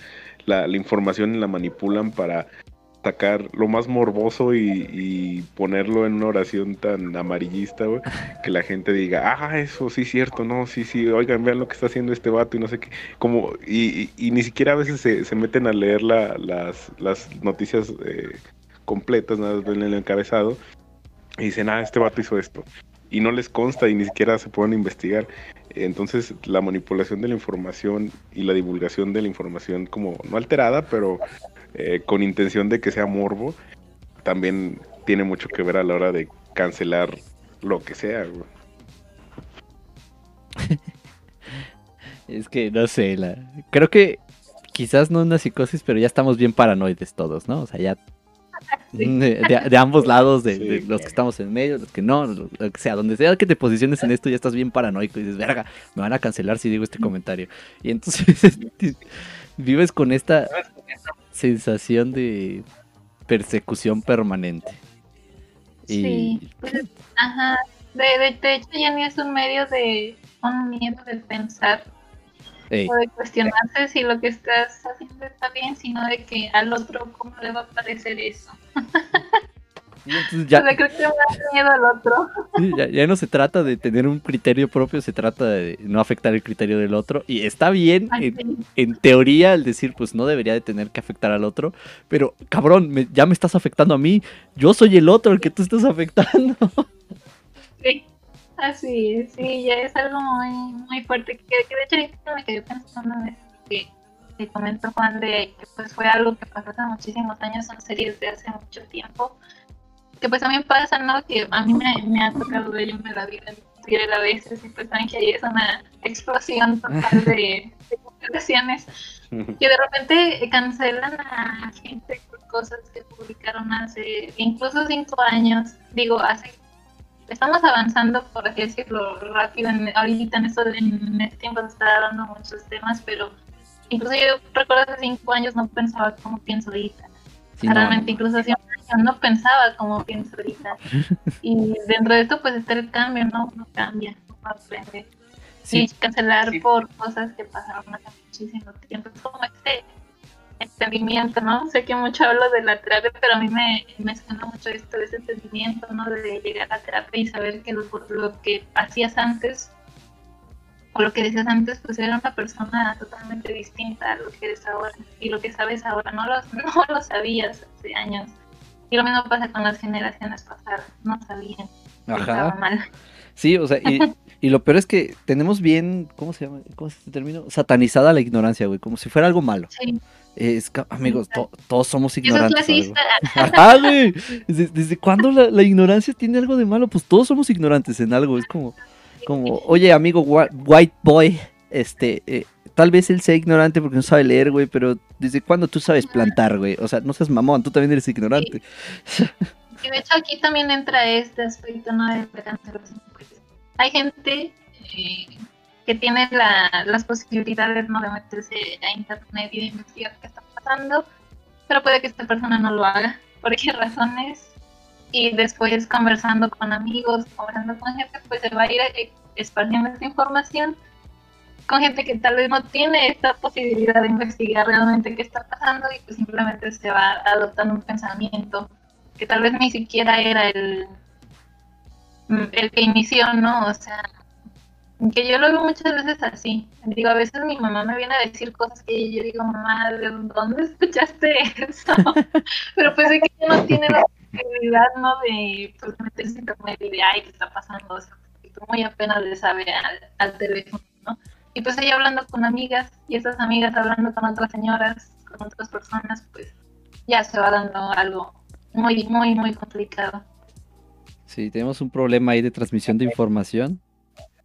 Speaker 2: la, información y la manipulan para sacar lo más morboso y, ponerlo en una oración tan amarillista, güey, que la gente diga, ah, eso sí es cierto, no, sí, sí, oigan, vean lo que está haciendo este vato y no sé qué, como, y, y- ni siquiera a veces se, se meten a leer la- las, las noticias eh, completas, nada más ven el encabezado, y dicen, ah, este vato hizo esto, y no les consta y ni siquiera se pueden investigar. Entonces, la manipulación de la información y la divulgación de la información como no alterada, pero eh, con intención de que sea morbo, también tiene mucho que ver a la hora de cancelar lo que sea. *laughs*
Speaker 1: Es que no sé, la... creo que quizás no una psicosis, pero ya estamos bien paranoides todos, ¿no? O sea, ya. *laughs* de, de- de ambos lados, de,
Speaker 2: Sí,
Speaker 1: de los
Speaker 2: claro.
Speaker 1: que estamos en medio, los que no, lo, lo que sea, donde sea que te posiciones en esto ya estás bien paranoico y dices, verga, me van a cancelar si digo este comentario. Y entonces *laughs* este, vives con esta sensación de persecución permanente. Y
Speaker 3: Sí, pues, ajá. De, de, de hecho, ya ni es un medio de un miedo de pensar
Speaker 1: ey,
Speaker 3: o de cuestionarse si lo que estás haciendo está bien, sino de que al otro, ¿cómo le va a parecer eso? *laughs* O
Speaker 1: ya,
Speaker 3: sea, creo que me da miedo al otro. *laughs*
Speaker 1: Sí, Ya, ya no se trata de tener un criterio propio, se trata de no afectar el criterio del otro. Y está bien,
Speaker 3: Ay,
Speaker 1: en,
Speaker 3: sí.
Speaker 1: en teoría, el decir, pues no debería de tener que afectar al otro. Pero, cabrón, me- ya me estás afectando a mí. Yo soy el otro, el que tú estás afectando.
Speaker 3: Sí, así es, sí, ya es algo muy, muy fuerte. Que, que de hecho ahorita me quedé pensando en eso que, que comentó Juan de que pues fue algo que pasó hace muchísimos años, son series de hace mucho tiempo. Que pues también pasa, ¿no? Que a mí me, me ha tocado ver en la vida en a veces y pues saben que ahí es una explosión total de, de conversaciones *laughs* que de repente cancelan a gente por cosas que publicaron hace incluso cinco años. Digo, hace estamos avanzando, por así decirlo, rápido. En, ahorita en, esto, en este tiempo se está dando muchos temas, pero incluso yo recuerdo hace cinco años no pensaba como pienso ahorita.
Speaker 1: Sí, no,
Speaker 3: Realmente,
Speaker 1: no.
Speaker 3: incluso hace un año no pensaba como pienso ahorita. *laughs* y dentro de esto, pues está el cambio, ¿no? Uno cambia, uno aprende.
Speaker 1: Sí,
Speaker 3: Y cancelar por cosas que pasaron hace muchísimo tiempo. Es como este entendimiento, ¿no? Sé que mucho hablo de la terapia, pero a mí me, me suena mucho esto de ese entendimiento, ¿no? De llegar a la terapia y saber que lo, lo que hacías antes o lo que decías antes, pues era una persona totalmente distinta a lo que eres ahora. Y lo que sabes ahora no lo, *laughs* no lo sabías hace años. Y lo mismo pasa con las generaciones pasadas, no sabían, estaba
Speaker 1: Ajá.
Speaker 3: mal.
Speaker 1: Sí, o sea, y, *laughs* Y lo peor es que tenemos bien, ¿cómo se llama? ¿Cómo se terminó? Satanizada la ignorancia, güey, como si fuera algo malo.
Speaker 3: Sí.
Speaker 1: Es, amigos, to- todos somos
Speaker 3: Y eso es
Speaker 1: ignorantes. *laughs* Ajá, güey. ¿Desde, desde cuándo la, la ignorancia tiene algo de malo? Pues todos somos ignorantes en algo. Es como, como oye, amigo whi- white boy, este, eh, tal vez él sea ignorante porque no sabe leer, güey, pero ¿desde cuándo tú sabes plantar, güey? O sea, no seas mamón, tú también eres ignorante.
Speaker 3: Y de hecho aquí también entra este aspecto ¿no? de hay gente eh, que tiene la- las posibilidades ¿no? de meterse a internet y de investigar qué está pasando, pero puede que esta persona no lo haga. ¿Por qué razones? Y después conversando con amigos, conversando con gente, pues se va a ir esparciendo esta información con gente que tal vez no tiene esta posibilidad de investigar realmente qué está pasando y pues simplemente se va adoptando un pensamiento que tal vez ni siquiera era el, el que inició, ¿no? O sea, que yo lo veo muchas veces así. Digo, a veces mi mamá me viene a decir cosas que yo digo, mamá, ¿de dónde escuchaste eso? *laughs* Pero pues es que ella no tiene la posibilidad, ¿no? De pues, meterse en internet y de, ay, ¿qué está pasando? O sea, muy apenas le sabe al, al teléfono, ¿no? Y pues ella hablando con amigas y esas amigas hablando con otras señoras, con otras personas, pues ya se va dando algo muy, muy, muy complicado.
Speaker 1: Sí, tenemos un problema ahí de transmisión de información.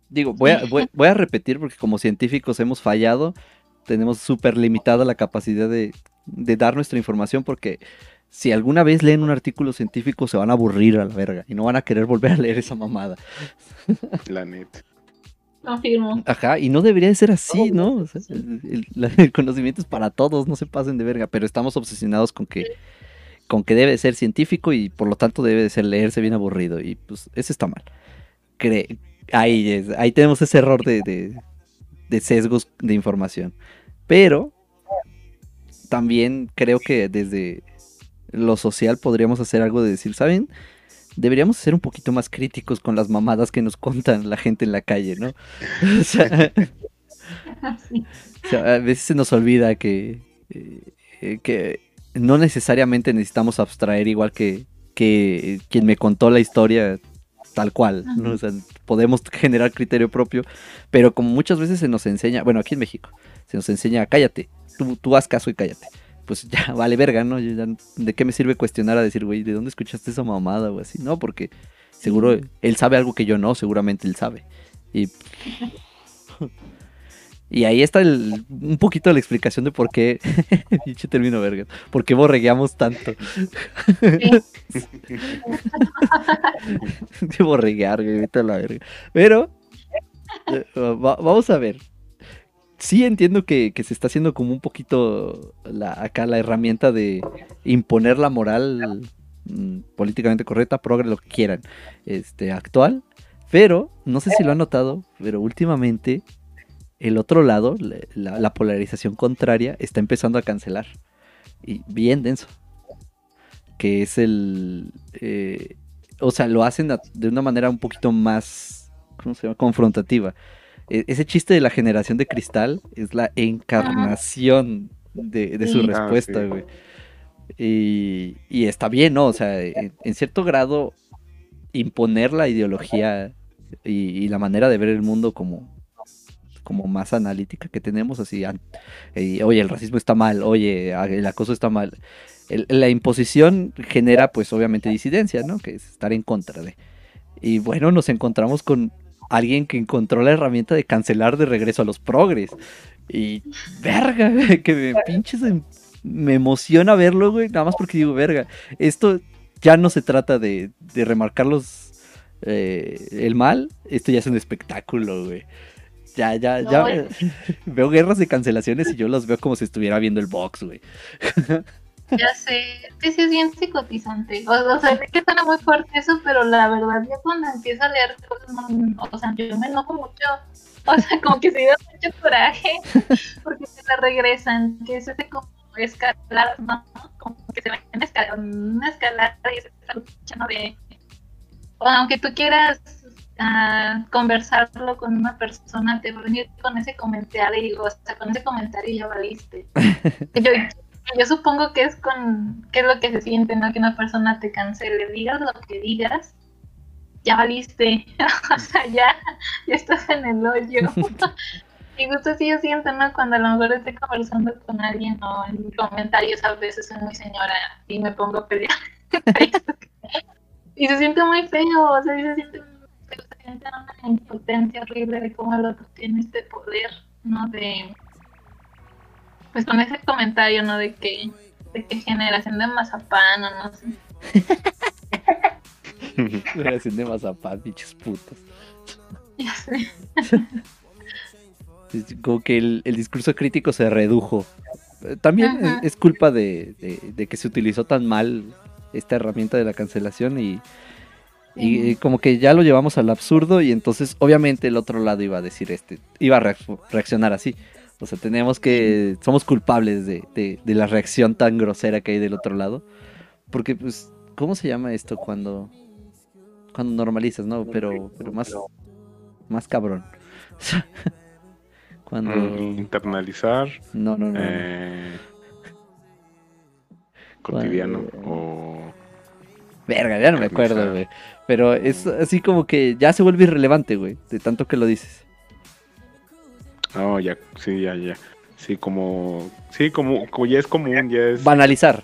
Speaker 1: Digo, voy a, voy, *laughs* voy a repetir porque como científicos hemos fallado, tenemos súper limitada la capacidad de, de dar nuestra información porque si alguna vez leen un artículo científico se van a aburrir a la verga y no van a querer volver a leer esa mamada. *laughs*
Speaker 2: La neta.
Speaker 3: Confirmo.
Speaker 1: Ajá, y no debería de ser así, ¿no? O sea, el, el- conocimiento es para todos, no se pasen de verga, pero estamos obsesionados con que con que debe ser científico y por lo tanto debe de ser leerse bien aburrido y pues eso está mal. Cre- ahí, es- ahí tenemos ese error de, de- de sesgos de información. Pero también creo que desde lo social podríamos hacer algo de decir, ¿saben? Deberíamos ser un poquito más críticos con las mamadas que nos cuentan la gente en la calle, ¿no? *laughs* O sea,
Speaker 3: Sí. *laughs*
Speaker 1: o sea, a veces se nos olvida que, eh, que no necesariamente necesitamos abstraer igual que, que quien me contó la historia tal cual, ¿no? O sea, podemos generar criterio propio, pero como muchas veces se nos enseña, bueno, aquí en México, se nos enseña, cállate, tú, tú haz caso y cállate. Pues ya *laughs* vale verga, ¿no? Yo ya- ¿De qué me sirve cuestionar a decir, güey, ¿de dónde escuchaste esa mamada o así? No, porque seguro él sabe algo que yo no, seguramente él sabe. Y y ahí está el, un poquito la explicación de por qué, *laughs* pinche término verga, por qué borregueamos tanto. de *laughs* borreguear, güey, vete a la verga. Pero, eh, va- vamos a ver. Sí entiendo que, que se está haciendo como un poquito la, acá la herramienta de imponer la moral mm, políticamente correcta, progre, lo que quieran, este, actual. Pero, no sé si lo han notado, pero últimamente el otro lado, la, la- la polarización contraria, está empezando a cancelar. Y bien denso. Que es el... eh, o sea, lo hacen de una manera un poquito más... ¿Cómo se llama? Confrontativa. E- ese chiste de la generación de cristal es la encarnación de, de su
Speaker 3: Sí.
Speaker 2: Ah,
Speaker 1: respuesta,
Speaker 2: sí.
Speaker 1: güey. Y, y está bien, ¿no? O sea, en, en cierto grado, imponer la ideología y, y la manera de ver el mundo como, como más analítica que tenemos, así, eh, oye, el racismo está mal, oye, el acoso está mal. El- la imposición genera, pues, obviamente, disidencia, ¿no? Que es estar en contra de. Y bueno, nos encontramos con alguien que encontró la herramienta de cancelar de regreso a los progres. Y, verga, *laughs* que me pinches, em- me emociona verlo, güey, nada más porque digo, verga, esto ya no se trata de, de remarcar los, eh, el mal, esto ya es un espectáculo, güey. Ya, ya,
Speaker 3: No,
Speaker 1: ya. *laughs* veo guerras de cancelaciones y yo los veo como si estuviera viendo el box, güey. *laughs*
Speaker 3: Ya sé, que sí es bien psicotizante. O, o sea, sé que suena muy fuerte eso, pero la verdad, yo cuando empiezo a leer cosas, no- o sea, yo me enojo mucho. O sea, *laughs* como que se da mucho coraje porque se la regresan, que es ese como escalar, ¿no? Como que se va en escalar, una escalada y se está luchando de. O aunque tú quieras conversarlo con una persona, te va a venir con ese comentario, o sea, con ese comentario ya valiste. *laughs* Yo, yo supongo que es con qué es lo que se siente, ¿no? Que una persona te cancele, digas lo que digas, ya valiste, *laughs* o sea, ya, ya estás en el hoyo. *laughs* y justo así yo siento, ¿no? Cuando a lo mejor estoy conversando con alguien o en comentarios a veces soy muy señora y me pongo a pelear. y se siente muy feo, o sea, se siente, se siente una impotencia horrible de cómo el otro tiene este poder, ¿no? De, pues con ese comentario, ¿no? De que, de que generación de mazapán o no sé. *laughs*
Speaker 1: Generación de mazapán, bichos putos.
Speaker 3: Ya sé. *laughs*
Speaker 1: Como que el, el discurso crítico se redujo. También
Speaker 3: Ajá.
Speaker 1: es, es culpa de, de- de que se utilizó tan mal esta herramienta de la cancelación y, y, eh, como que ya lo llevamos al absurdo y entonces obviamente el otro lado iba a decir este, iba a reacc- reaccionar así. O sea, tenemos que, somos culpables de, de- de la reacción tan grosera que hay del otro lado. Porque pues, ¿cómo se llama esto cuando, cuando normalizas, no? Pero, pero más, más cabrón. *laughs* cuando...
Speaker 2: Mm, Internalizar,
Speaker 1: No, no, no.
Speaker 2: eh, cotidiano
Speaker 1: Cuando-
Speaker 2: o
Speaker 1: Verga, ya no me acuerdo, güey. Pero es así como que ya se vuelve irrelevante, güey. De tanto que lo dices.
Speaker 2: Oh, ya, sí, ya, ya. Sí, como, sí, como, como ya es común, ya es.
Speaker 1: Banalizar.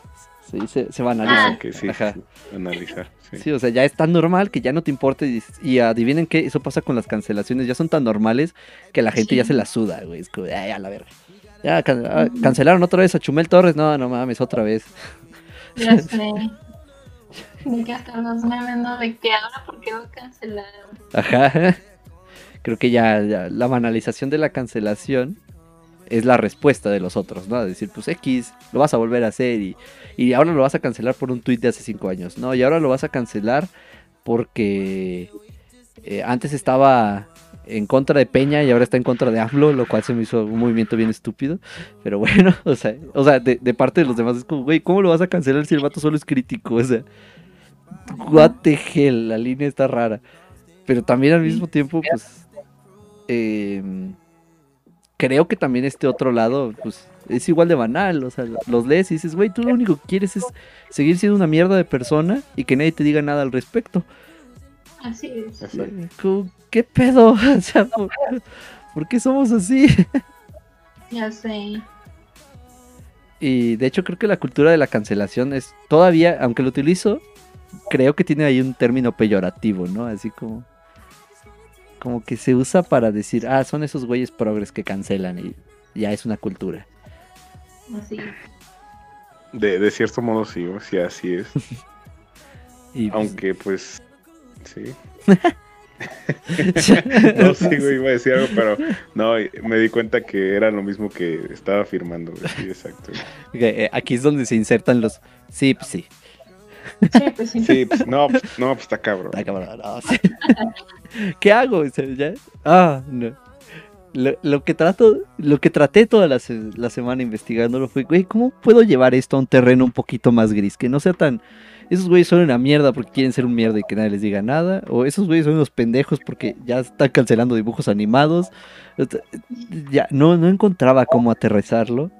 Speaker 1: Se dice, se banaliza.
Speaker 3: Ah,
Speaker 2: que sí,
Speaker 1: Ajá.
Speaker 2: sí, analizar. Sí.
Speaker 1: Sí, o sea, ya es tan normal que ya no te importa. Y, y adivinen que eso pasa con las cancelaciones. Ya son tan normales que la gente ya
Speaker 3: Sí.
Speaker 1: se la suda, güey. Es como, ay, a la verga. Ya can- ah, cancelaron otra vez a Chumel Torres. No, no mames, otra vez.
Speaker 3: De que hasta los memes, ¿no? De que ahora, ¿por qué lo cancelaron?
Speaker 1: Ajá. Creo que ya, ya la banalización de la cancelación es la respuesta de los otros, ¿no? Decir, pues X, lo vas a volver a hacer y, y ahora lo vas a cancelar por un tuit de hace cinco años, ¿no? Y ahora lo vas a cancelar porque eh, antes estaba en contra de Peña y ahora está en contra de AMLO, lo cual se me hizo un movimiento bien estúpido. Pero bueno, *laughs* o sea, o sea de, de parte de los demás es como, güey, ¿cómo lo vas a cancelar si el vato solo es crítico? O sea, what the hell, la línea está rara. Pero también al mismo tiempo, pues, eh, creo que también este otro lado, pues, es igual de banal. O sea, los lees y dices, güey, tú lo único que quieres es seguir siendo una mierda de persona y que nadie te diga nada al respecto.
Speaker 3: Así es.
Speaker 1: ¿Qué pedo? *laughs* O sea, ¿por, por qué somos así?
Speaker 3: Ya sé.
Speaker 1: Y de hecho creo que la cultura de la cancelación es todavía, aunque lo utilizo, creo que tiene ahí un término peyorativo, ¿no? Así como como que se usa para decir, ah, son esos güeyes progres que cancelan y ya es una cultura.
Speaker 3: Así.
Speaker 2: De, de cierto modo sí, o sea, así es. *laughs*
Speaker 1: Y, pues,
Speaker 2: Aunque pues sí. *laughs* *laughs* No, sí, güey, iba a decir algo, pero no, me di cuenta que era lo mismo que estaba afirmando, güey. Sí, exacto.
Speaker 1: eh, aquí es donde se insertan los, sí, pues sí,
Speaker 3: Sí, pues sí.
Speaker 2: Sí, pues no, pues, no, pues está cabrón.
Speaker 1: Ay, cabrón, no, sí. *laughs* ¿Qué hago? Ya- Ah, no. Lo, lo que trato, lo que traté toda la, se- la semana investigándolo fue, güey, ¿cómo puedo llevar esto a un terreno un poquito más gris? Que no sea tan. Esos güeyes son una mierda porque quieren ser un mierda y que nadie les diga nada. O esos güeyes son unos pendejos porque ya están cancelando dibujos animados. Sea, Ya no, no encontraba cómo aterrizarlo.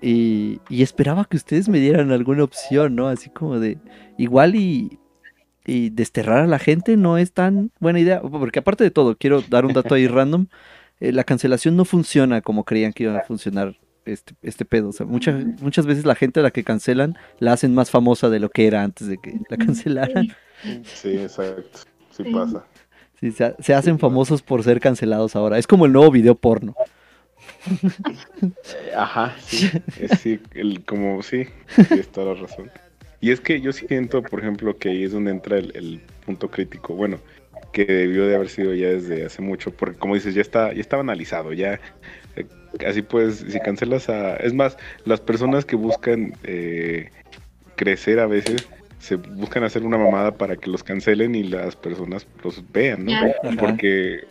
Speaker 1: Y, y esperaba que ustedes me dieran alguna opción, ¿no? Así como de. Igual y, y desterrar a la gente no es tan buena idea. Porque aparte de todo, quiero dar un dato ahí *laughs* random. eh, la cancelación no funciona como creían que iba a funcionar este, este pedo. O sea, muchas muchas veces la gente a la que cancelan la hacen más famosa de lo que era antes de que la cancelaran.
Speaker 2: Sí, exacto. Sí pasa.
Speaker 1: Sí, se hacen famosos por ser cancelados ahora. Es como el nuevo video porno.
Speaker 2: Ajá, sí. Es, sí, el, como sí, tienes toda la razón. Y es que yo siento, por ejemplo, que ahí es donde entra el, el punto crítico. Bueno, que debió de haber sido ya desde hace mucho, porque como dices, ya está, ya estaba analizado, ya eh, así pues, si cancelas a, es más, las personas que buscan eh, crecer a veces se buscan hacer una mamada para que los cancelen y las personas los vean, ¿no? Porque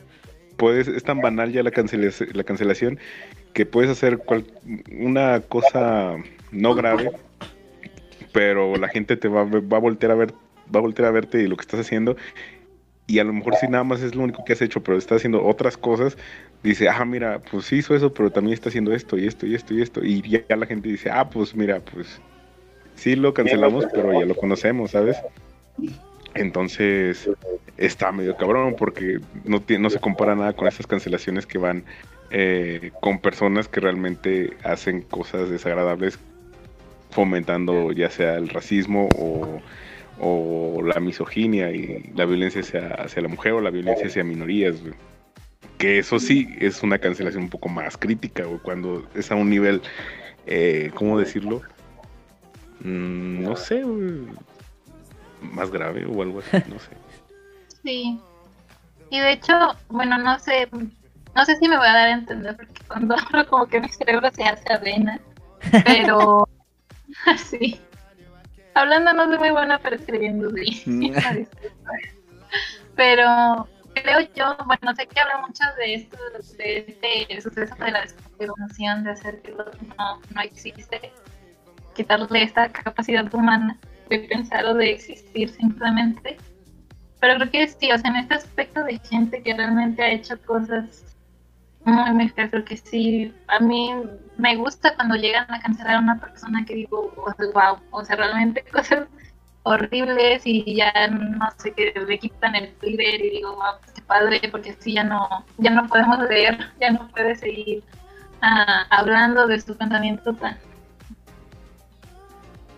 Speaker 2: puedes, es tan banal ya la, cancelación, la cancelación que puedes hacer cual- una cosa no grave, pero la gente te va, va a voltear a ver, va a voltear a verte y lo que estás haciendo. Y a lo mejor si nada más es lo único que has hecho, pero está haciendo otras cosas, dice, ah, mira, pues sí hizo eso, pero también está haciendo esto y esto y esto y esto. Y ya, ya la gente dice, ah, pues mira, pues sí lo cancelamos, pero ya lo conocemos, ¿sabes? Entonces está medio cabrón porque no, se compara nada con esas cancelaciones que van eh, con personas que realmente hacen cosas desagradables fomentando ya sea el racismo o, la misoginia y la violencia hacia, la mujer o la violencia hacia minorías. Que eso sí es una cancelación un poco más crítica, o cuando es a un nivel, eh, ¿cómo decirlo? Mm, no sé, más grave o algo así, no sé. *laughs*
Speaker 3: Sí. Y de hecho, bueno, no sé, no sé si me voy a dar a entender porque cuando *laughs* hablo como que mi cerebro se hace avena, pero *laughs* sí. Hablando no soy muy buena, pero escribiendo sí. Pero creo yo, bueno, sé que habla mucho de esto, de este suceso de la desconfirmación, de hacer que no, no existe, quitarle esta capacidad humana de pensar o de existir simplemente. Pero creo que sí, o sea, en este aspecto de gente que realmente ha hecho cosas muy, feas, creo que sí, a mí me gusta cuando llegan a cancelar a una persona que digo, wow, o sea, realmente *laughs* cosas horribles y ya no sé, que le quitan el Twitter y digo, wow, qué padre, porque así ya no, ya no podemos leer, ya no puede seguir ah, hablando de su pensamiento tan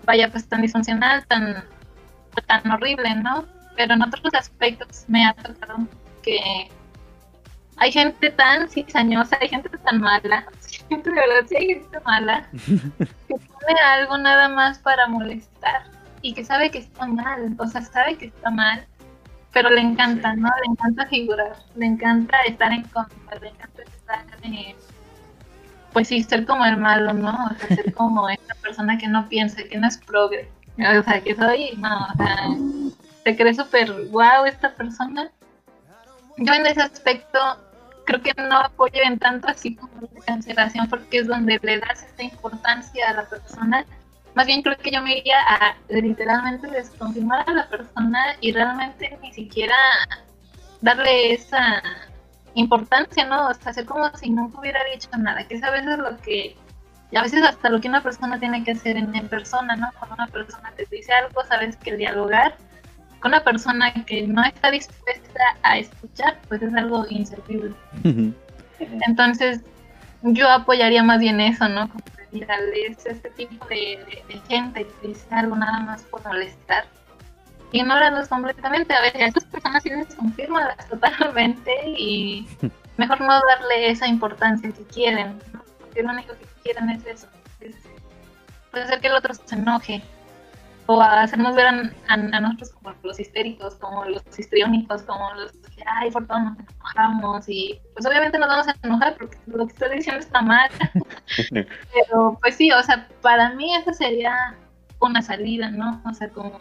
Speaker 3: vaya pues tan disfuncional, tan, tan horrible, ¿no? Pero en otros aspectos me ha tocado que hay gente tan cizañosa, hay gente tan mala, *laughs* gente de verdad sí hay gente mala, que *laughs* pone algo nada más para molestar y que sabe que está mal, o sea, sabe que está mal, pero le encanta, ¿no? Le encanta figurar, le encanta estar en contra, le encanta estar en pues sí, ser como el malo, ¿no? O sea, ser como esta persona que no piensa, que no es progre. O sea, que soy, no, o sea, te crees súper wow esta persona. Yo en ese aspecto creo que no apoyo en tanto así como la cancelación porque es donde le das esta importancia a la persona. Más bien creo que yo me iría a literalmente desconfirmar a la persona y realmente ni siquiera darle esa importancia, ¿no? O sea, hacer como si nunca hubiera dicho nada, que es a veces lo que, y a veces hasta lo que una persona tiene que hacer en, persona, ¿no? Cuando una persona te dice algo, sabes que dialogar con una persona que no está dispuesta a escuchar, pues es algo inservible. Entonces, yo apoyaría más bien eso, ¿no? Como decir, este tipo de, de gente que dice algo nada más por molestar ignorarlos completamente. A veces estas personas sí confirman totalmente y *laughs* mejor no darle esa importancia que quieren, porque lo único que quieren es eso. puede ser que el otro se enoje o hacernos ver a, nosotros como los histéricos, como los histriónicos, como los que, ay, por todo nos enojamos y pues obviamente nos vamos a enojar porque lo que estoy diciendo está mal. *laughs* Pero pues sí, o sea, para mí esa sería una salida, ¿no? O sea, como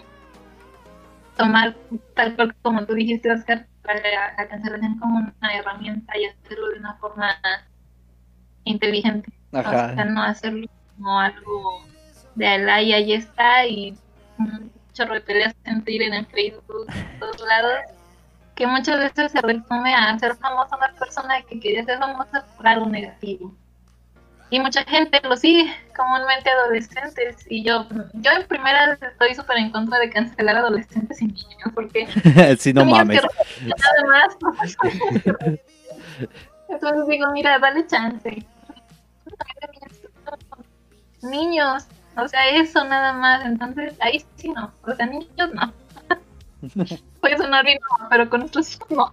Speaker 3: tomar, tal cual como tú dijiste, Oscar, la cancelación como una herramienta y hacerlo de una forma inteligente. O sea, no hacerlo como algo de ala y ahí está y un chorro de peleas en el Facebook, en todos lados, que muchas veces se resume a ser famosa una persona que quería ser famosa por algo negativo y mucha gente lo sigue, comúnmente adolescentes. Y yo, yo en primera estoy súper en contra de cancelar adolescentes y niños, porque *laughs*
Speaker 1: si no mames. *laughs*
Speaker 3: Entonces digo, mira, dale chance. Niños, o sea, eso nada más. Entonces, ahí sí no. O sea, niños no. *laughs* Puede sonar bien, pero con otros no.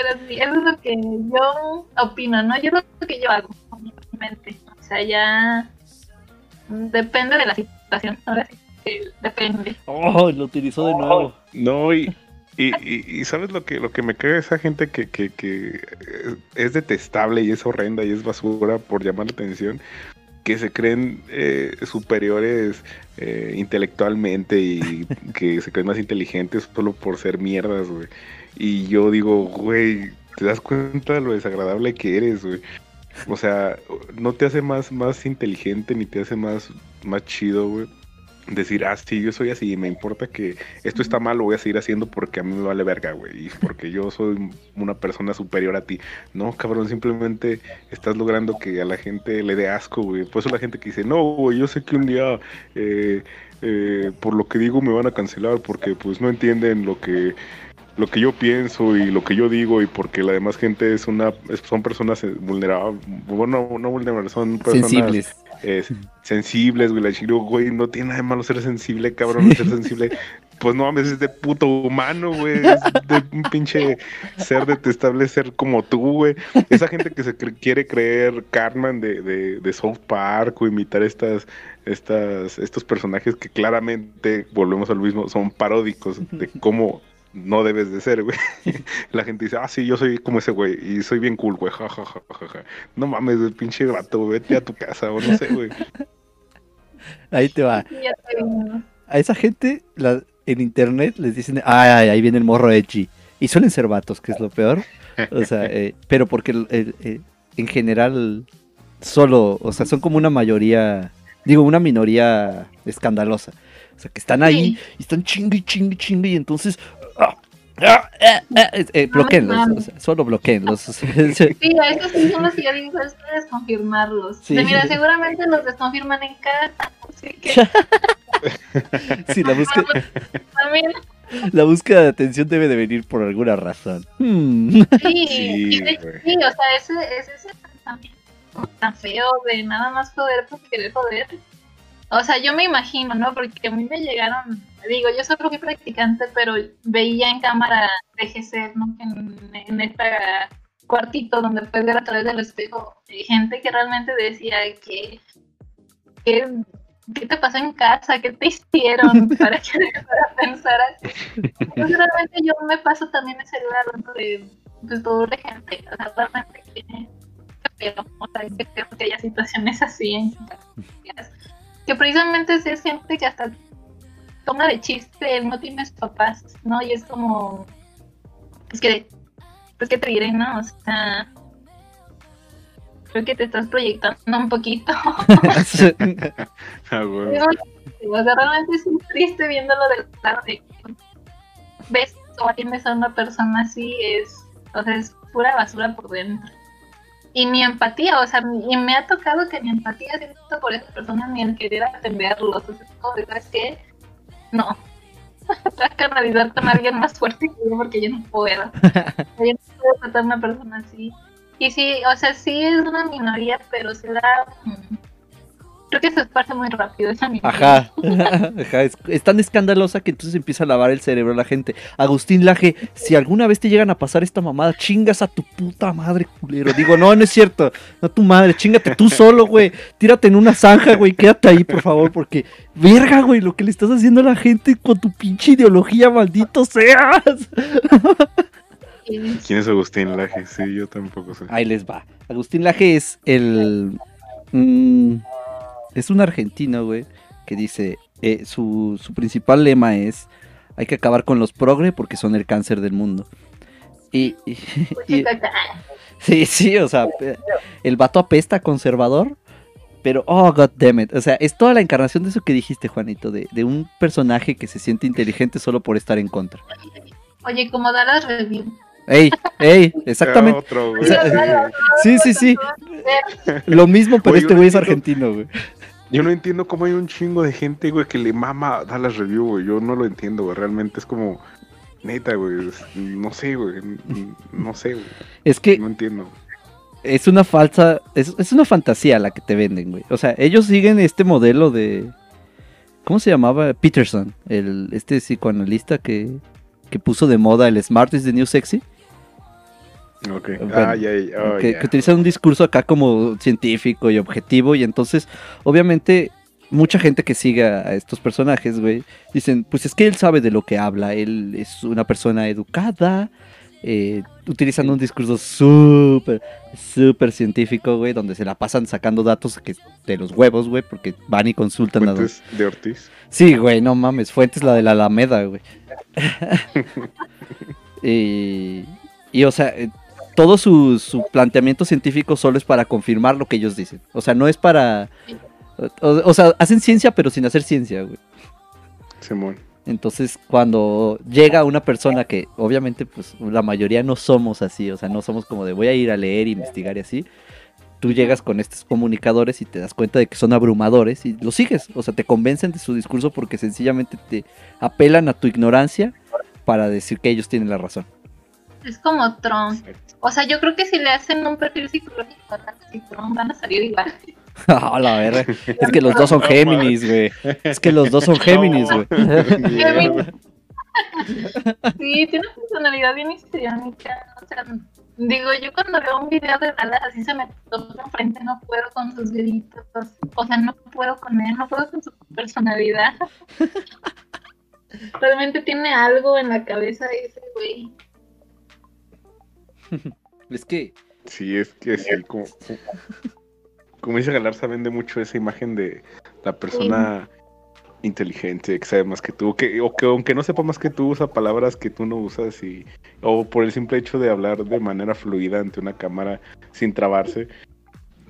Speaker 3: Pero sí, eso es lo que yo opino, ¿no? Yo es lo que yo hago, obviamente. O sea, ya depende de la situación. Ahora sí, depende.
Speaker 1: Oh, lo utilizó de nuevo. *laughs*
Speaker 2: No, y, y, y, sabes lo que lo que me cae esa gente que, que, que es detestable y es horrenda y es basura por llamar la atención que se creen eh, superiores eh, intelectualmente y *laughs* que se creen más inteligentes solo por ser mierdas, güey. Y yo digo, güey, ¿te das cuenta de lo desagradable que eres, güey? O sea, no te hace más, más inteligente ni te hace más, más chido, güey. decir, ah, sí, yo soy así, me importa que esto está mal, lo voy a seguir haciendo porque a mí me vale verga, güey, y porque yo soy una persona superior a ti. No, cabrón, simplemente estás logrando que a la gente le dé asco, güey. Por eso la gente que dice, no, güey, yo sé que un día eh, eh, por lo que digo me van a cancelar porque pues no entienden lo que lo que yo pienso y lo que yo digo y porque la demás gente es una son personas vulnerables, bueno, no vulnerables, son personas
Speaker 1: Sensibles.
Speaker 2: eh, sensibles, güey, la chico, güey, no tiene nada de malo ser sensible, cabrón, ser sensible. Pues no mames, es de puto humano, güey, es de un pinche ser detestable ser como tú, güey. Esa gente que se cre- quiere creer Cartman de, de, de South Park o imitar estas, estas, estos personajes que claramente, volvemos al mismo, son paródicos de cómo no debes de ser, güey. *laughs* La gente dice, ah, sí, yo soy como ese güey y soy bien cool, güey, ja, ja, ja, ja, ja. No mames, el pinche vato, vete a tu casa o no sé, güey.
Speaker 1: Ahí te va. A esa gente la- en internet les dicen, ay, ay, ahí viene el morro edgy. Y suelen ser vatos, que es lo peor. O sea, *laughs* eh, pero porque el- el- eh, en general solo, o sea, son como una mayoría, digo, una minoría escandalosa. O sea, que están ahí
Speaker 3: Sí.
Speaker 1: y están chingue, chingue, chingue y entonces... ah, ah, ah, ah, eh, eh, bloqueenlos,
Speaker 3: mames.
Speaker 1: o sea, solo bloqueenlos. o *laughs* sea,
Speaker 3: Sí, a esos sí los que yo digo, es que desconfirmarlos.
Speaker 1: Sí.
Speaker 3: De, mira, seguramente los desconfirman en casa. Así que *laughs*
Speaker 1: sí, la búsqueda,
Speaker 3: también,
Speaker 1: la búsqueda de atención debe de venir por alguna razón. Hmm.
Speaker 3: sí, *laughs*
Speaker 2: Sí,
Speaker 3: de-
Speaker 2: güey.
Speaker 3: sí, o sea, ese, ese es tan feo de nada más joder por querer joder. O sea, yo me imagino, ¿no? Porque a mí me llegaron, digo, yo soy muy practicante, pero veía en cámara DGC, ¿no? En, en este cuartito donde puedes ver a través del espejo eh, gente que realmente decía que, que ¿qué te pasó en casa? ¿Qué te hicieron *laughs* para, que, para pensar así? Entonces realmente yo me paso también ese lado de pues doble gente, o sea, realmente que, feo, o sea, que que haya situaciones así en casas. Que precisamente es gente que hasta toma de chiste, no tienes papás, ¿no? Y es como, es que, pues que te diré, ¿no? O sea, creo que te estás proyectando un poquito. *laughs* *laughs*
Speaker 2: Ah,
Speaker 3: o sea, realmente es muy triste viéndolo de que ves o atiendes a una persona así, es, o sea, es pura basura por dentro. Y mi empatía, o sea, y me ha tocado que mi empatía siento por esa persona ni el querer atenderlos, o sea, es como de, ¿sabes qué? No. *laughs* Vas a canalizar con alguien más fuerte que yo porque yo no puedo. *laughs* Yo no puedo tratar a una persona así. Y sí, o sea, sí es una minoría, pero se da... Creo que se esparce muy rápido esa minoría.
Speaker 1: Ajá, *laughs* ajá, es, es tan escandalosa que entonces empieza a lavar el cerebro a la gente. Agustín Laje, si alguna vez te llegan a pasar esta mamada, chingas a tu puta madre, culero. Digo, no, no es cierto, no tu madre, chingate tú solo, güey. Tírate en una zanja, güey, quédate ahí, por favor, porque, verga, güey, lo que le estás haciendo a la gente con tu pinche ideología, maldito seas.
Speaker 2: ¿Quién es Agustín Laje? Sí, yo tampoco sé.
Speaker 1: Ahí les va. Agustín Laje es el. mm, es un argentino, güey, que dice: eh, su, su principal lema es: hay que acabar con los progre porque son el cáncer del mundo. Y. y- y- *laughs* sí, sí, o sea, el vato apesta conservador. Pero, oh, god damn it. O sea, es toda la encarnación de eso que dijiste, Juanito, de, de un personaje que se siente inteligente solo por estar en contra.
Speaker 3: Oye, como da las reviews.
Speaker 1: Ey, ey, *laughs* exactamente.
Speaker 2: Otro, güey.
Speaker 1: O sea, Sí, sí, sí. *laughs* Lo mismo, pero
Speaker 2: Oye,
Speaker 1: este güey es argentino, güey.
Speaker 2: Yo no entiendo cómo hay un chingo de gente, güey, que le mama dar las review, güey. Yo no lo entiendo, güey. Realmente es como, neta, güey. No sé, güey. No sé, güey.
Speaker 1: Es que
Speaker 2: No entiendo.
Speaker 1: es una falsa, es, es una fantasía la que te venden, güey. O sea, ellos siguen este modelo de, ¿cómo se llamaba? Peterson, el este psicoanalista que, que puso de moda el Smart is the New Sexy. Bueno,
Speaker 2: ah, ya, ya. oh,
Speaker 1: que, que utiliza un discurso acá como científico y objetivo y entonces obviamente mucha gente que sigue a estos personajes, güey, dicen, pues es que él sabe de lo que habla, él es una persona educada, eh, utilizando un discurso súper, súper científico, güey, donde se la pasan sacando datos que de los huevos, güey, porque van y consultan a...
Speaker 2: Fuentes de Ortiz.
Speaker 1: Sí, güey, no mames, Fuentes la de la Alameda, güey. *laughs* *laughs* y, y, o sea, todo su, su planteamiento científico solo es para confirmar lo que ellos dicen. O sea, no es para... O, o sea, hacen ciencia pero sin hacer ciencia, güey.
Speaker 2: Simón.
Speaker 1: Entonces, cuando llega una persona que obviamente pues la mayoría no somos así, o sea, no somos como de voy a ir a leer, investigar y así, tú llegas con estos comunicadores y te das cuenta de que son abrumadores y los sigues, o sea, te convencen de su discurso porque sencillamente te apelan a tu ignorancia para decir que ellos tienen la razón.
Speaker 3: Es como Trump. O sea, yo creo que si le hacen un perfil psicológico a Trump van a salir igual. *laughs*
Speaker 1: A la verga. Es que los dos son Géminis, güey. Es que los dos son Géminis, güey. *laughs*
Speaker 3: Sí, tiene una personalidad bien histriónica. O sea, digo, yo cuando veo un video de Dallas así se me toca enfrente, no puedo con sus gritos. O sea, no puedo con él, no puedo con su personalidad. *laughs* Realmente tiene algo en la cabeza ese güey. *laughs*
Speaker 1: Es que.
Speaker 2: Sí, es que sí, como, como dice Galarza, vende mucho esa imagen de la persona inteligente, que sabe más que tú, que, o que aunque no sepa más que tú, usa palabras que tú no usas, y, o por el simple hecho de hablar de manera fluida ante una cámara sin trabarse,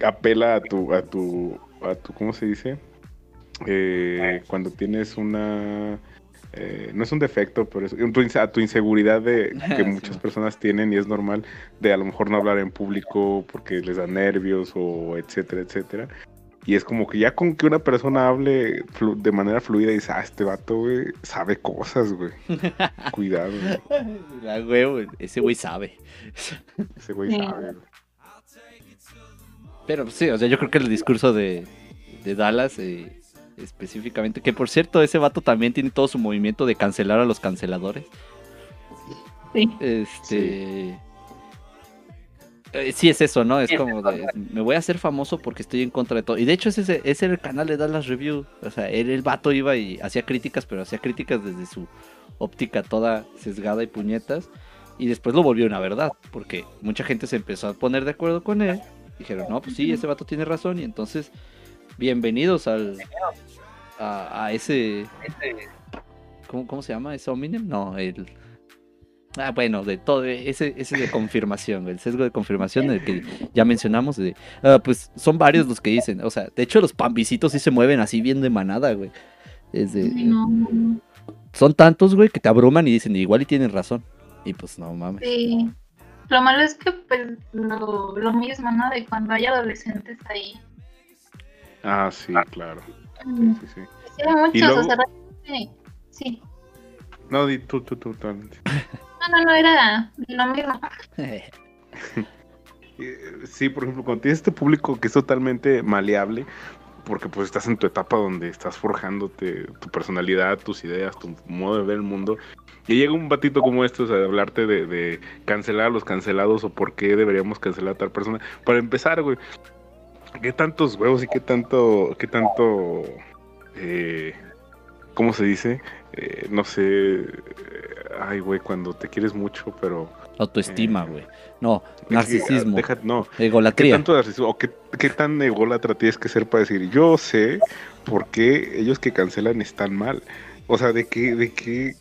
Speaker 2: apela a tu, a tu, a tu, ¿cómo se dice? Eh, cuando tienes una eh, no es un defecto, pero es a tu inseguridad de *laughs* que muchas personas tienen y es normal de a lo mejor no hablar en público porque les da nervios o etcétera, etcétera. Y es como que ya con que una persona hable de manera fluida y dice, ah, este vato, güey, sabe cosas, güey. *laughs* Cuidado.
Speaker 1: ese güey sabe.
Speaker 2: Ese güey sabe.
Speaker 1: Pero sí, o sea, yo creo que el discurso de, de Dallas eh, específicamente. Que por cierto, ese vato también tiene todo su movimiento de cancelar a los canceladores.
Speaker 3: Sí.
Speaker 1: Este. Eh, sí. es eso, ¿no? Es como de, me voy a hacer famoso porque estoy en contra de todo. Y de hecho ese, ese era el canal de Dallas Review. O sea, él, el vato iba y hacía críticas, pero hacía críticas desde su óptica toda sesgada y puñetas. Y después lo volvió una verdad, porque mucha gente se empezó a poner de acuerdo con él. Dijeron, no, pues sí, ese vato tiene razón. Y entonces bienvenidos al a, ese ¿cómo, se llama? ¿Ese hominem? No, el Ah, bueno, de todo, ese, ese de confirmación, el sesgo de confirmación del que ya mencionamos, de, ah, pues son varios los que dicen, o sea, de hecho los pambisitos sí se mueven así bien de manada, güey. Es de, Son tantos, güey, que te abruman y dicen, igual y tienen razón. Y pues no mames.
Speaker 3: Sí. Lo malo es que, pues, lo, lo mismo, ¿no? De cuando hay adolescentes ahí
Speaker 2: Ah, sí, claro.
Speaker 3: Mm. Sí, sí, sí. hay muchos, o sea, sí.
Speaker 2: No, di tú, tú, tú,
Speaker 3: No, no, no, era lo mismo. *laughs*
Speaker 2: sí, por ejemplo, cuando tienes este público que es totalmente maleable, porque pues estás en tu etapa donde estás forjándote tu personalidad, tus ideas, tu modo de ver el mundo. Y llega un batito como este, o sea, de hablarte de, de cancelar a los cancelados o por qué deberíamos cancelar a tal persona. Para empezar, güey, ¿Qué tantos huevos y qué tanto, qué tanto, eh, ¿cómo se dice? Eh, no sé, eh, ay, güey, cuando te quieres mucho, pero...
Speaker 1: Autoestima, güey. no, narcisismo.
Speaker 2: no.
Speaker 1: Egolatría.
Speaker 2: ¿Qué tanto narcisismo? ¿O qué, qué tan ególatra tienes que ser para decir, yo sé por qué ellos que cancelan están mal? O sea, ¿de qué, de qué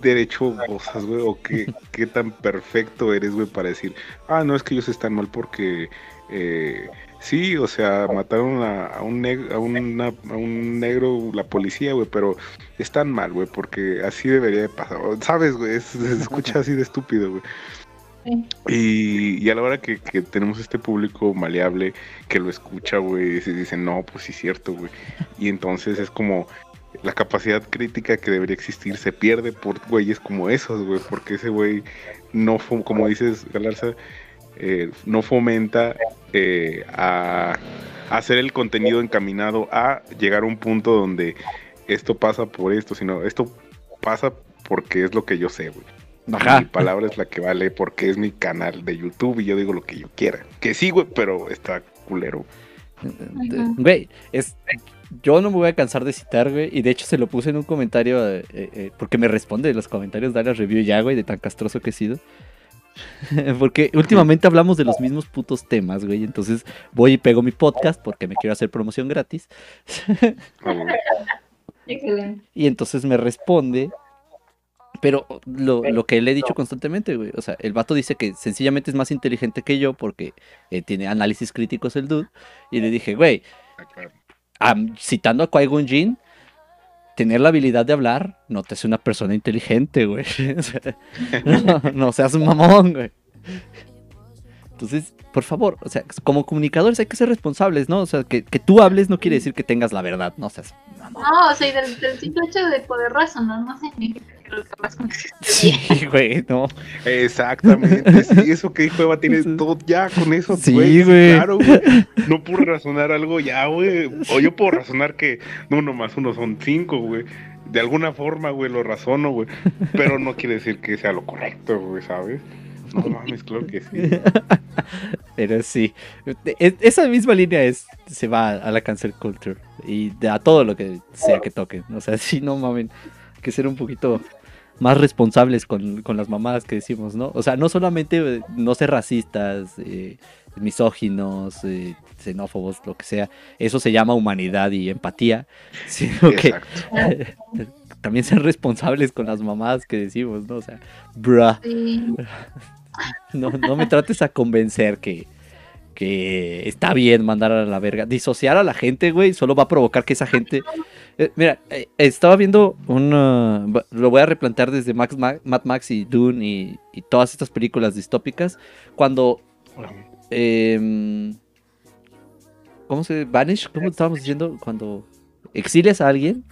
Speaker 2: derecho gozas, güey? ¿O qué, *laughs* qué tan perfecto eres, güey, para decir, ah, no, es que ellos están mal porque... Eh, Sí, o sea, mataron a, un, a, un negro la policía, güey, pero están mal, güey, porque así debería de pasar. ¿Sabes, güey? Se escucha así de estúpido, güey. Y, a la hora que, tenemos este público maleable que lo escucha, güey, se dice, no, pues sí es cierto, güey. Y entonces es como la capacidad crítica que debería existir se pierde por güeyes como esos, güey, porque ese güey no, como dices, Galarza, eh, no fomenta eh, a, hacer el contenido encaminado a llegar a un punto donde esto pasa por esto, sino esto pasa porque es lo que yo sé, güey. Mi palabra es la que vale porque es mi canal de YouTube y yo digo lo que yo quiera. Que sí, güey, pero está culero.
Speaker 1: Güey, es, yo no me voy a cansar de citar, güey. Y de hecho se lo puse en un comentario, eh, porque me responde los comentarios de la review ya, güey, de tan castroso que he sido. *laughs* porque últimamente hablamos de los mismos putos temas, güey. Entonces voy y pego mi podcast porque me quiero hacer promoción gratis. *laughs* y entonces me responde. Pero lo, que le he dicho constantemente, güey. O sea, el vato dice que sencillamente es más inteligente que yo porque eh, tiene análisis críticos el dude. Y le dije, güey, citando a Qui-Gon Jinn, tener la habilidad de hablar no te hace una persona inteligente, güey. *laughs* No, seas un mamón, güey. Entonces, por favor, o sea, como comunicadores hay que ser responsables, ¿no? O sea, que, que tú hables no quiere decir que tengas la verdad, no seas.
Speaker 3: No, o sea, y del, del simple hecho de poder razonar no significa que *laughs*
Speaker 1: Sí, güey, no.
Speaker 2: Exactamente, sí, eso que dijo Eva tiene *laughs* todo ya con eso,
Speaker 1: Sí,
Speaker 2: güey. Claro, güey. *laughs* No puedo razonar algo ya, güey. O yo puedo razonar que uno más uno son cinco, güey. De alguna forma, güey, lo razono, güey. Pero no quiere decir que sea lo correcto, güey, ¿sabes? No mames, claro que sí.
Speaker 1: Pero sí, esa misma línea es se va a la cancel culture y a todo lo que sea que toquen. O sea, sí, no mamen, hay que ser un poquito más responsables con, con las mamadas que decimos, ¿no? O sea, no solamente eh, no ser racistas, eh, misóginos, eh, xenófobos, lo que sea. Eso se llama humanidad y empatía, *laughs* sino que
Speaker 2: Exacto. *laughs*
Speaker 1: también ser responsables con las mamadas que decimos, ¿no? O sea, bruh.
Speaker 3: Sí. *laughs*
Speaker 1: No, no me trates a convencer que, que está bien mandar a la verga. Disociar a la gente, güey, solo va a provocar que esa gente... Eh, mira, eh, estaba viendo una... va- Lo voy a replantear desde Max, Ma- Mad Max y Dune y, y todas estas películas distópicas. Cuando... em, ¿Cómo se... Vanish? ¿Cómo estábamos diciendo? Cuando exilias a alguien,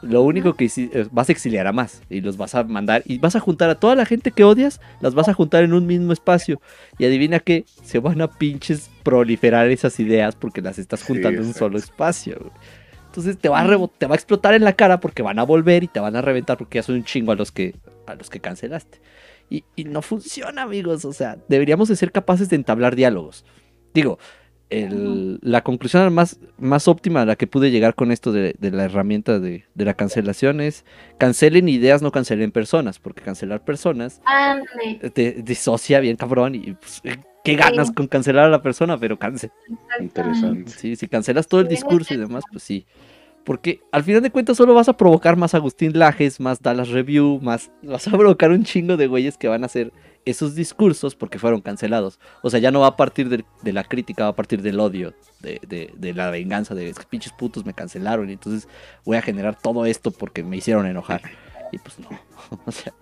Speaker 1: lo único que eh, vas a exiliar a más y los vas a mandar y vas a juntar a toda la gente que odias, las vas a juntar en un mismo espacio y adivina que se van a pinches proliferar esas ideas porque las estás
Speaker 2: Sí,
Speaker 1: juntando en un solo espacio. güey. Entonces te va, a te va a explotar en la cara porque van a volver y te van a reventar porque ya son un chingo a los que, a los que cancelaste. Y, y no funciona, amigos. O sea, deberíamos de ser capaces de entablar diálogos. Digo, el- la conclusión más, más óptima a la que pude llegar con esto de, de la herramienta de, de la cancelación es cancelen ideas, no cancelen personas, porque cancelar personas te disocia bien cabrón y pues, qué ganas
Speaker 3: Sí.
Speaker 1: con cancelar a la persona, pero cancel.
Speaker 2: Interesante.
Speaker 1: Sí, si cancelas todo el discurso y demás, pues sí. Porque al final de cuentas solo vas a provocar más Agustín Lajes, más Dallas Review, más vas a provocar un chingo de güeyes que van a hacer esos discursos porque fueron cancelados. O sea, ya no va a partir de, de la crítica, va a partir del odio, de, de- de la venganza, de "Es que pinches putos me cancelaron y entonces voy a generar todo esto porque me hicieron enojar. Y pues no. *laughs* O sea,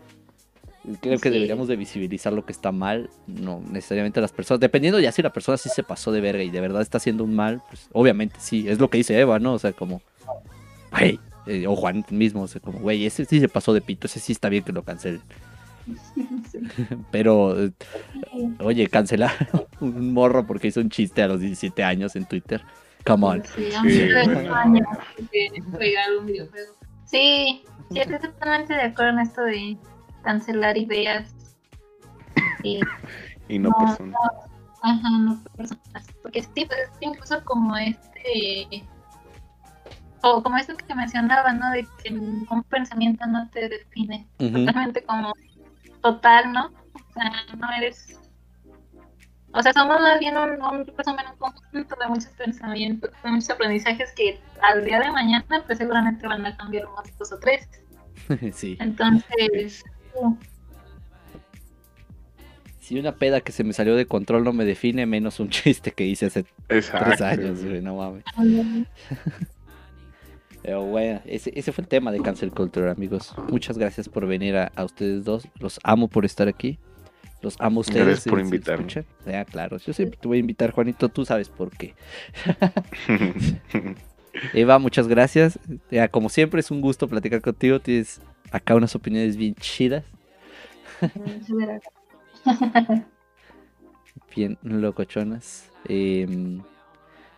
Speaker 1: creo que
Speaker 3: Sí.
Speaker 1: deberíamos de visibilizar lo que está mal, no necesariamente las personas, dependiendo ya si la persona sí se pasó de verga y de verdad está haciendo un mal, pues obviamente sí, es lo que dice Eva, ¿no? O sea, como, güey, eh, o Juan mismo, o sea, como, güey, ese sí se pasó de pito, ese sí está bien que lo cancelen. *laughs* Pero, oye, cancelar *laughs* un morro porque hizo un chiste a los 17 años en Twitter. Come on.
Speaker 3: Sí, a mí
Speaker 2: Sí,
Speaker 3: un videojuego. Sí, sí, estoy totalmente de acuerdo en esto de cancelar ideas. Y, *laughs*
Speaker 2: Y no
Speaker 3: No,
Speaker 2: personas.
Speaker 3: ajá, no personas. Porque sí, pues incluso como este. O como esto que mencionaba, ¿no? De que un pensamiento no te define. Totalmente como total, ¿no? O sea, no eres. O sea, somos más bien un, un resumen, un conjunto de muchos pensamientos, de muchos aprendizajes que al día de mañana, pues seguramente van a cambiar unos dos o tres. *laughs*
Speaker 1: sí.
Speaker 3: Entonces,
Speaker 1: Si una peda que se me salió de control no me define, menos un *laughs* chiste que hice hace
Speaker 2: Exacto.
Speaker 1: tres años, güey, no mames. *laughs* Pero bueno, ese, ese fue el tema de Cancel Culture, amigos. Muchas gracias por venir a, a ustedes dos. Los amo por estar aquí. Los amo a ustedes.
Speaker 2: Gracias por
Speaker 1: si-
Speaker 2: invitarme.
Speaker 1: Ya, claro. Yo siempre te voy a invitar, Juanito. Tú sabes por qué. *laughs* Eva, muchas gracias. Ya, como siempre, es un gusto platicar contigo. Tienes acá unas opiniones bien chidas, bien locochonas. Em,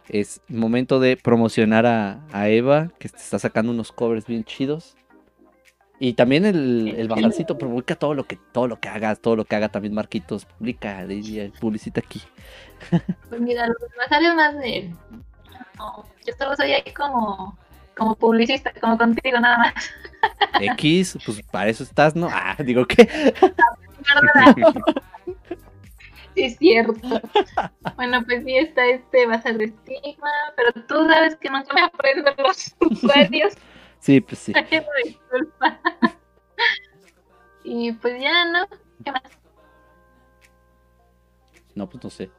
Speaker 1: es momento de promocionar a, a Eva, que te está sacando unos covers bien chidos. Y también el, el bajarcito publica todo lo que todo lo que hagas, todo lo que haga también Marquitos, publica, publicita aquí.
Speaker 3: Pues mira, lo que me sale más de. no, yo solo soy ahí como, como publicista, como contigo nada más.
Speaker 1: X, pues para eso estás, ¿no? Ah, digo que
Speaker 3: ¿Verdad? *laughs* *laughs* Sí, es cierto. Bueno, pues sí está este bazar de estigma, pero tú sabes que nunca me aprendo los usuarios. *laughs*
Speaker 1: sí, pues sí. *laughs*
Speaker 3: Disculpa. Y pues ya, ¿no? ¿Qué más?
Speaker 1: No, pues no sé.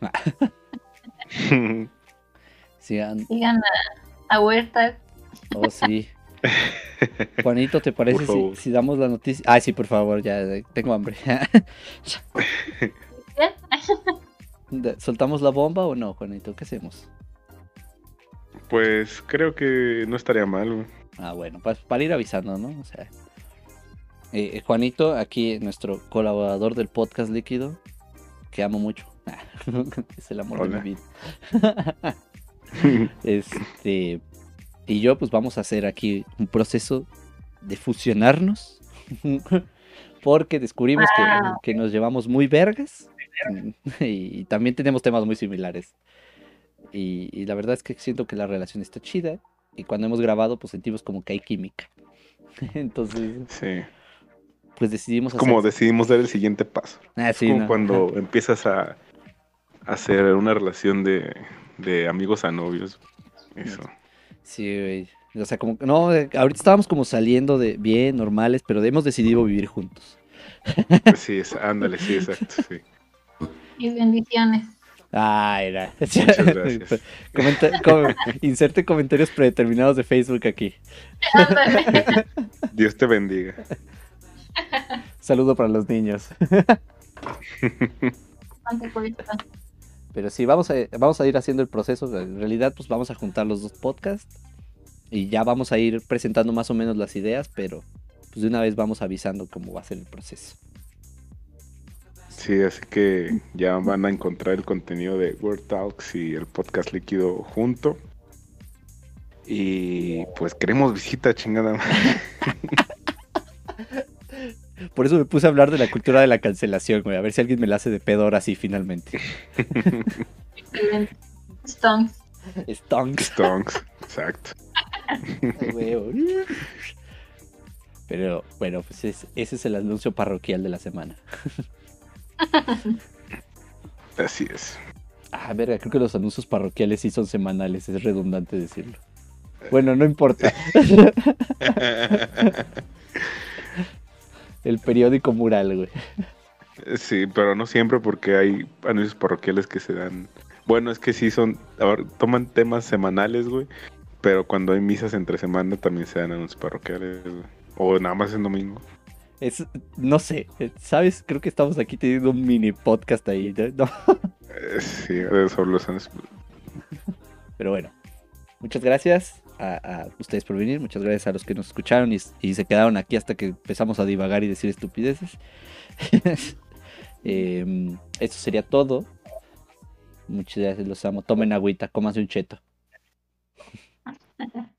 Speaker 1: *laughs* Sigan,
Speaker 3: Sigan a, a Huerta.
Speaker 1: oh sí. Juanito, ¿te parece si damos la noticia? Ay, sí, por favor, ya eh, tengo hambre. ¿Soltamos la bomba o no, Juanito? ¿Qué hacemos?
Speaker 2: Pues creo que no estaría mal, güey.
Speaker 1: Ah, bueno, pues para ir avisando, ¿no? O sea, eh, eh, Juanito, aquí nuestro colaborador del podcast líquido, que amo mucho. *laughs* es el amor
Speaker 2: Hola.
Speaker 1: de mi vida. *laughs* este, y yo, pues vamos a hacer aquí un proceso de fusionarnos. *laughs* Porque descubrimos que nos llevamos muy vergas. *laughs* Y, y también tenemos temas muy similares. Y, y la verdad es que siento que la relación está chida. Y cuando hemos grabado, pues sentimos como que hay química. *laughs* Entonces,
Speaker 2: Sí.
Speaker 1: pues decidimos
Speaker 2: Es como
Speaker 1: hacer...
Speaker 2: decidimos dar el siguiente paso.
Speaker 1: Ah,
Speaker 2: Es
Speaker 1: sí,
Speaker 2: como
Speaker 1: ¿no?
Speaker 2: cuando *laughs* empiezas a hacer una relación de, de amigos a novios. Eso.
Speaker 1: Sí, güey. O sea, como que no, eh, ahorita estábamos como saliendo de bien, normales, pero hemos decidido vivir juntos.
Speaker 2: Sí, es, ándale, sí, exacto, sí.
Speaker 3: Mis bendiciones.
Speaker 1: Ah, era. *laughs* Comenta- com- inserte comentarios predeterminados de Facebook aquí. *laughs*
Speaker 2: Dios te bendiga.
Speaker 1: Saludo para los niños. Pero sí, vamos a, vamos a ir haciendo el proceso. En realidad, pues vamos a juntar los dos podcasts. Y ya vamos a ir presentando más o menos las ideas, pero pues de una vez vamos avisando cómo va a ser el proceso.
Speaker 2: Sí, así que ya van a encontrar el contenido de Word Talks y el podcast líquido junto. Y pues queremos visita, chingada. madre. *laughs*
Speaker 1: Por eso me puse a hablar de la cultura de la cancelación, güey. A ver si alguien me la hace de pedo ahora sí, finalmente.
Speaker 3: Excelente. Stones.
Speaker 1: Stonks.
Speaker 2: Stonks, exacto.
Speaker 1: Huevo. Pero bueno, pues es- ese es el anuncio parroquial de la semana.
Speaker 2: Así es.
Speaker 1: Ah, verga, creo que los anuncios parroquiales sí son semanales, es redundante decirlo. Bueno, no importa. *laughs* El periódico mural, güey.
Speaker 2: Sí, pero no siempre porque hay anuncios parroquiales que se dan. Bueno, es que sí son. ahora, toman temas semanales, güey. Pero cuando hay misas entre semana también se dan anuncios parroquiales, güey. O nada más en domingo.
Speaker 1: Es, no sé, eh, ¿sabes? Creo que estamos aquí teniendo un mini podcast ahí. ¿no? *laughs*
Speaker 2: Eh, sí, sobre los anuncios.
Speaker 1: Pero bueno, muchas gracias a, a ustedes por venir, muchas gracias a los que nos escucharon y, y se quedaron aquí hasta que empezamos a divagar y decir estupideces. *laughs* Em, eso sería todo. Muchas gracias, los amo. Tomen agüita, cómanse un cheto. *laughs*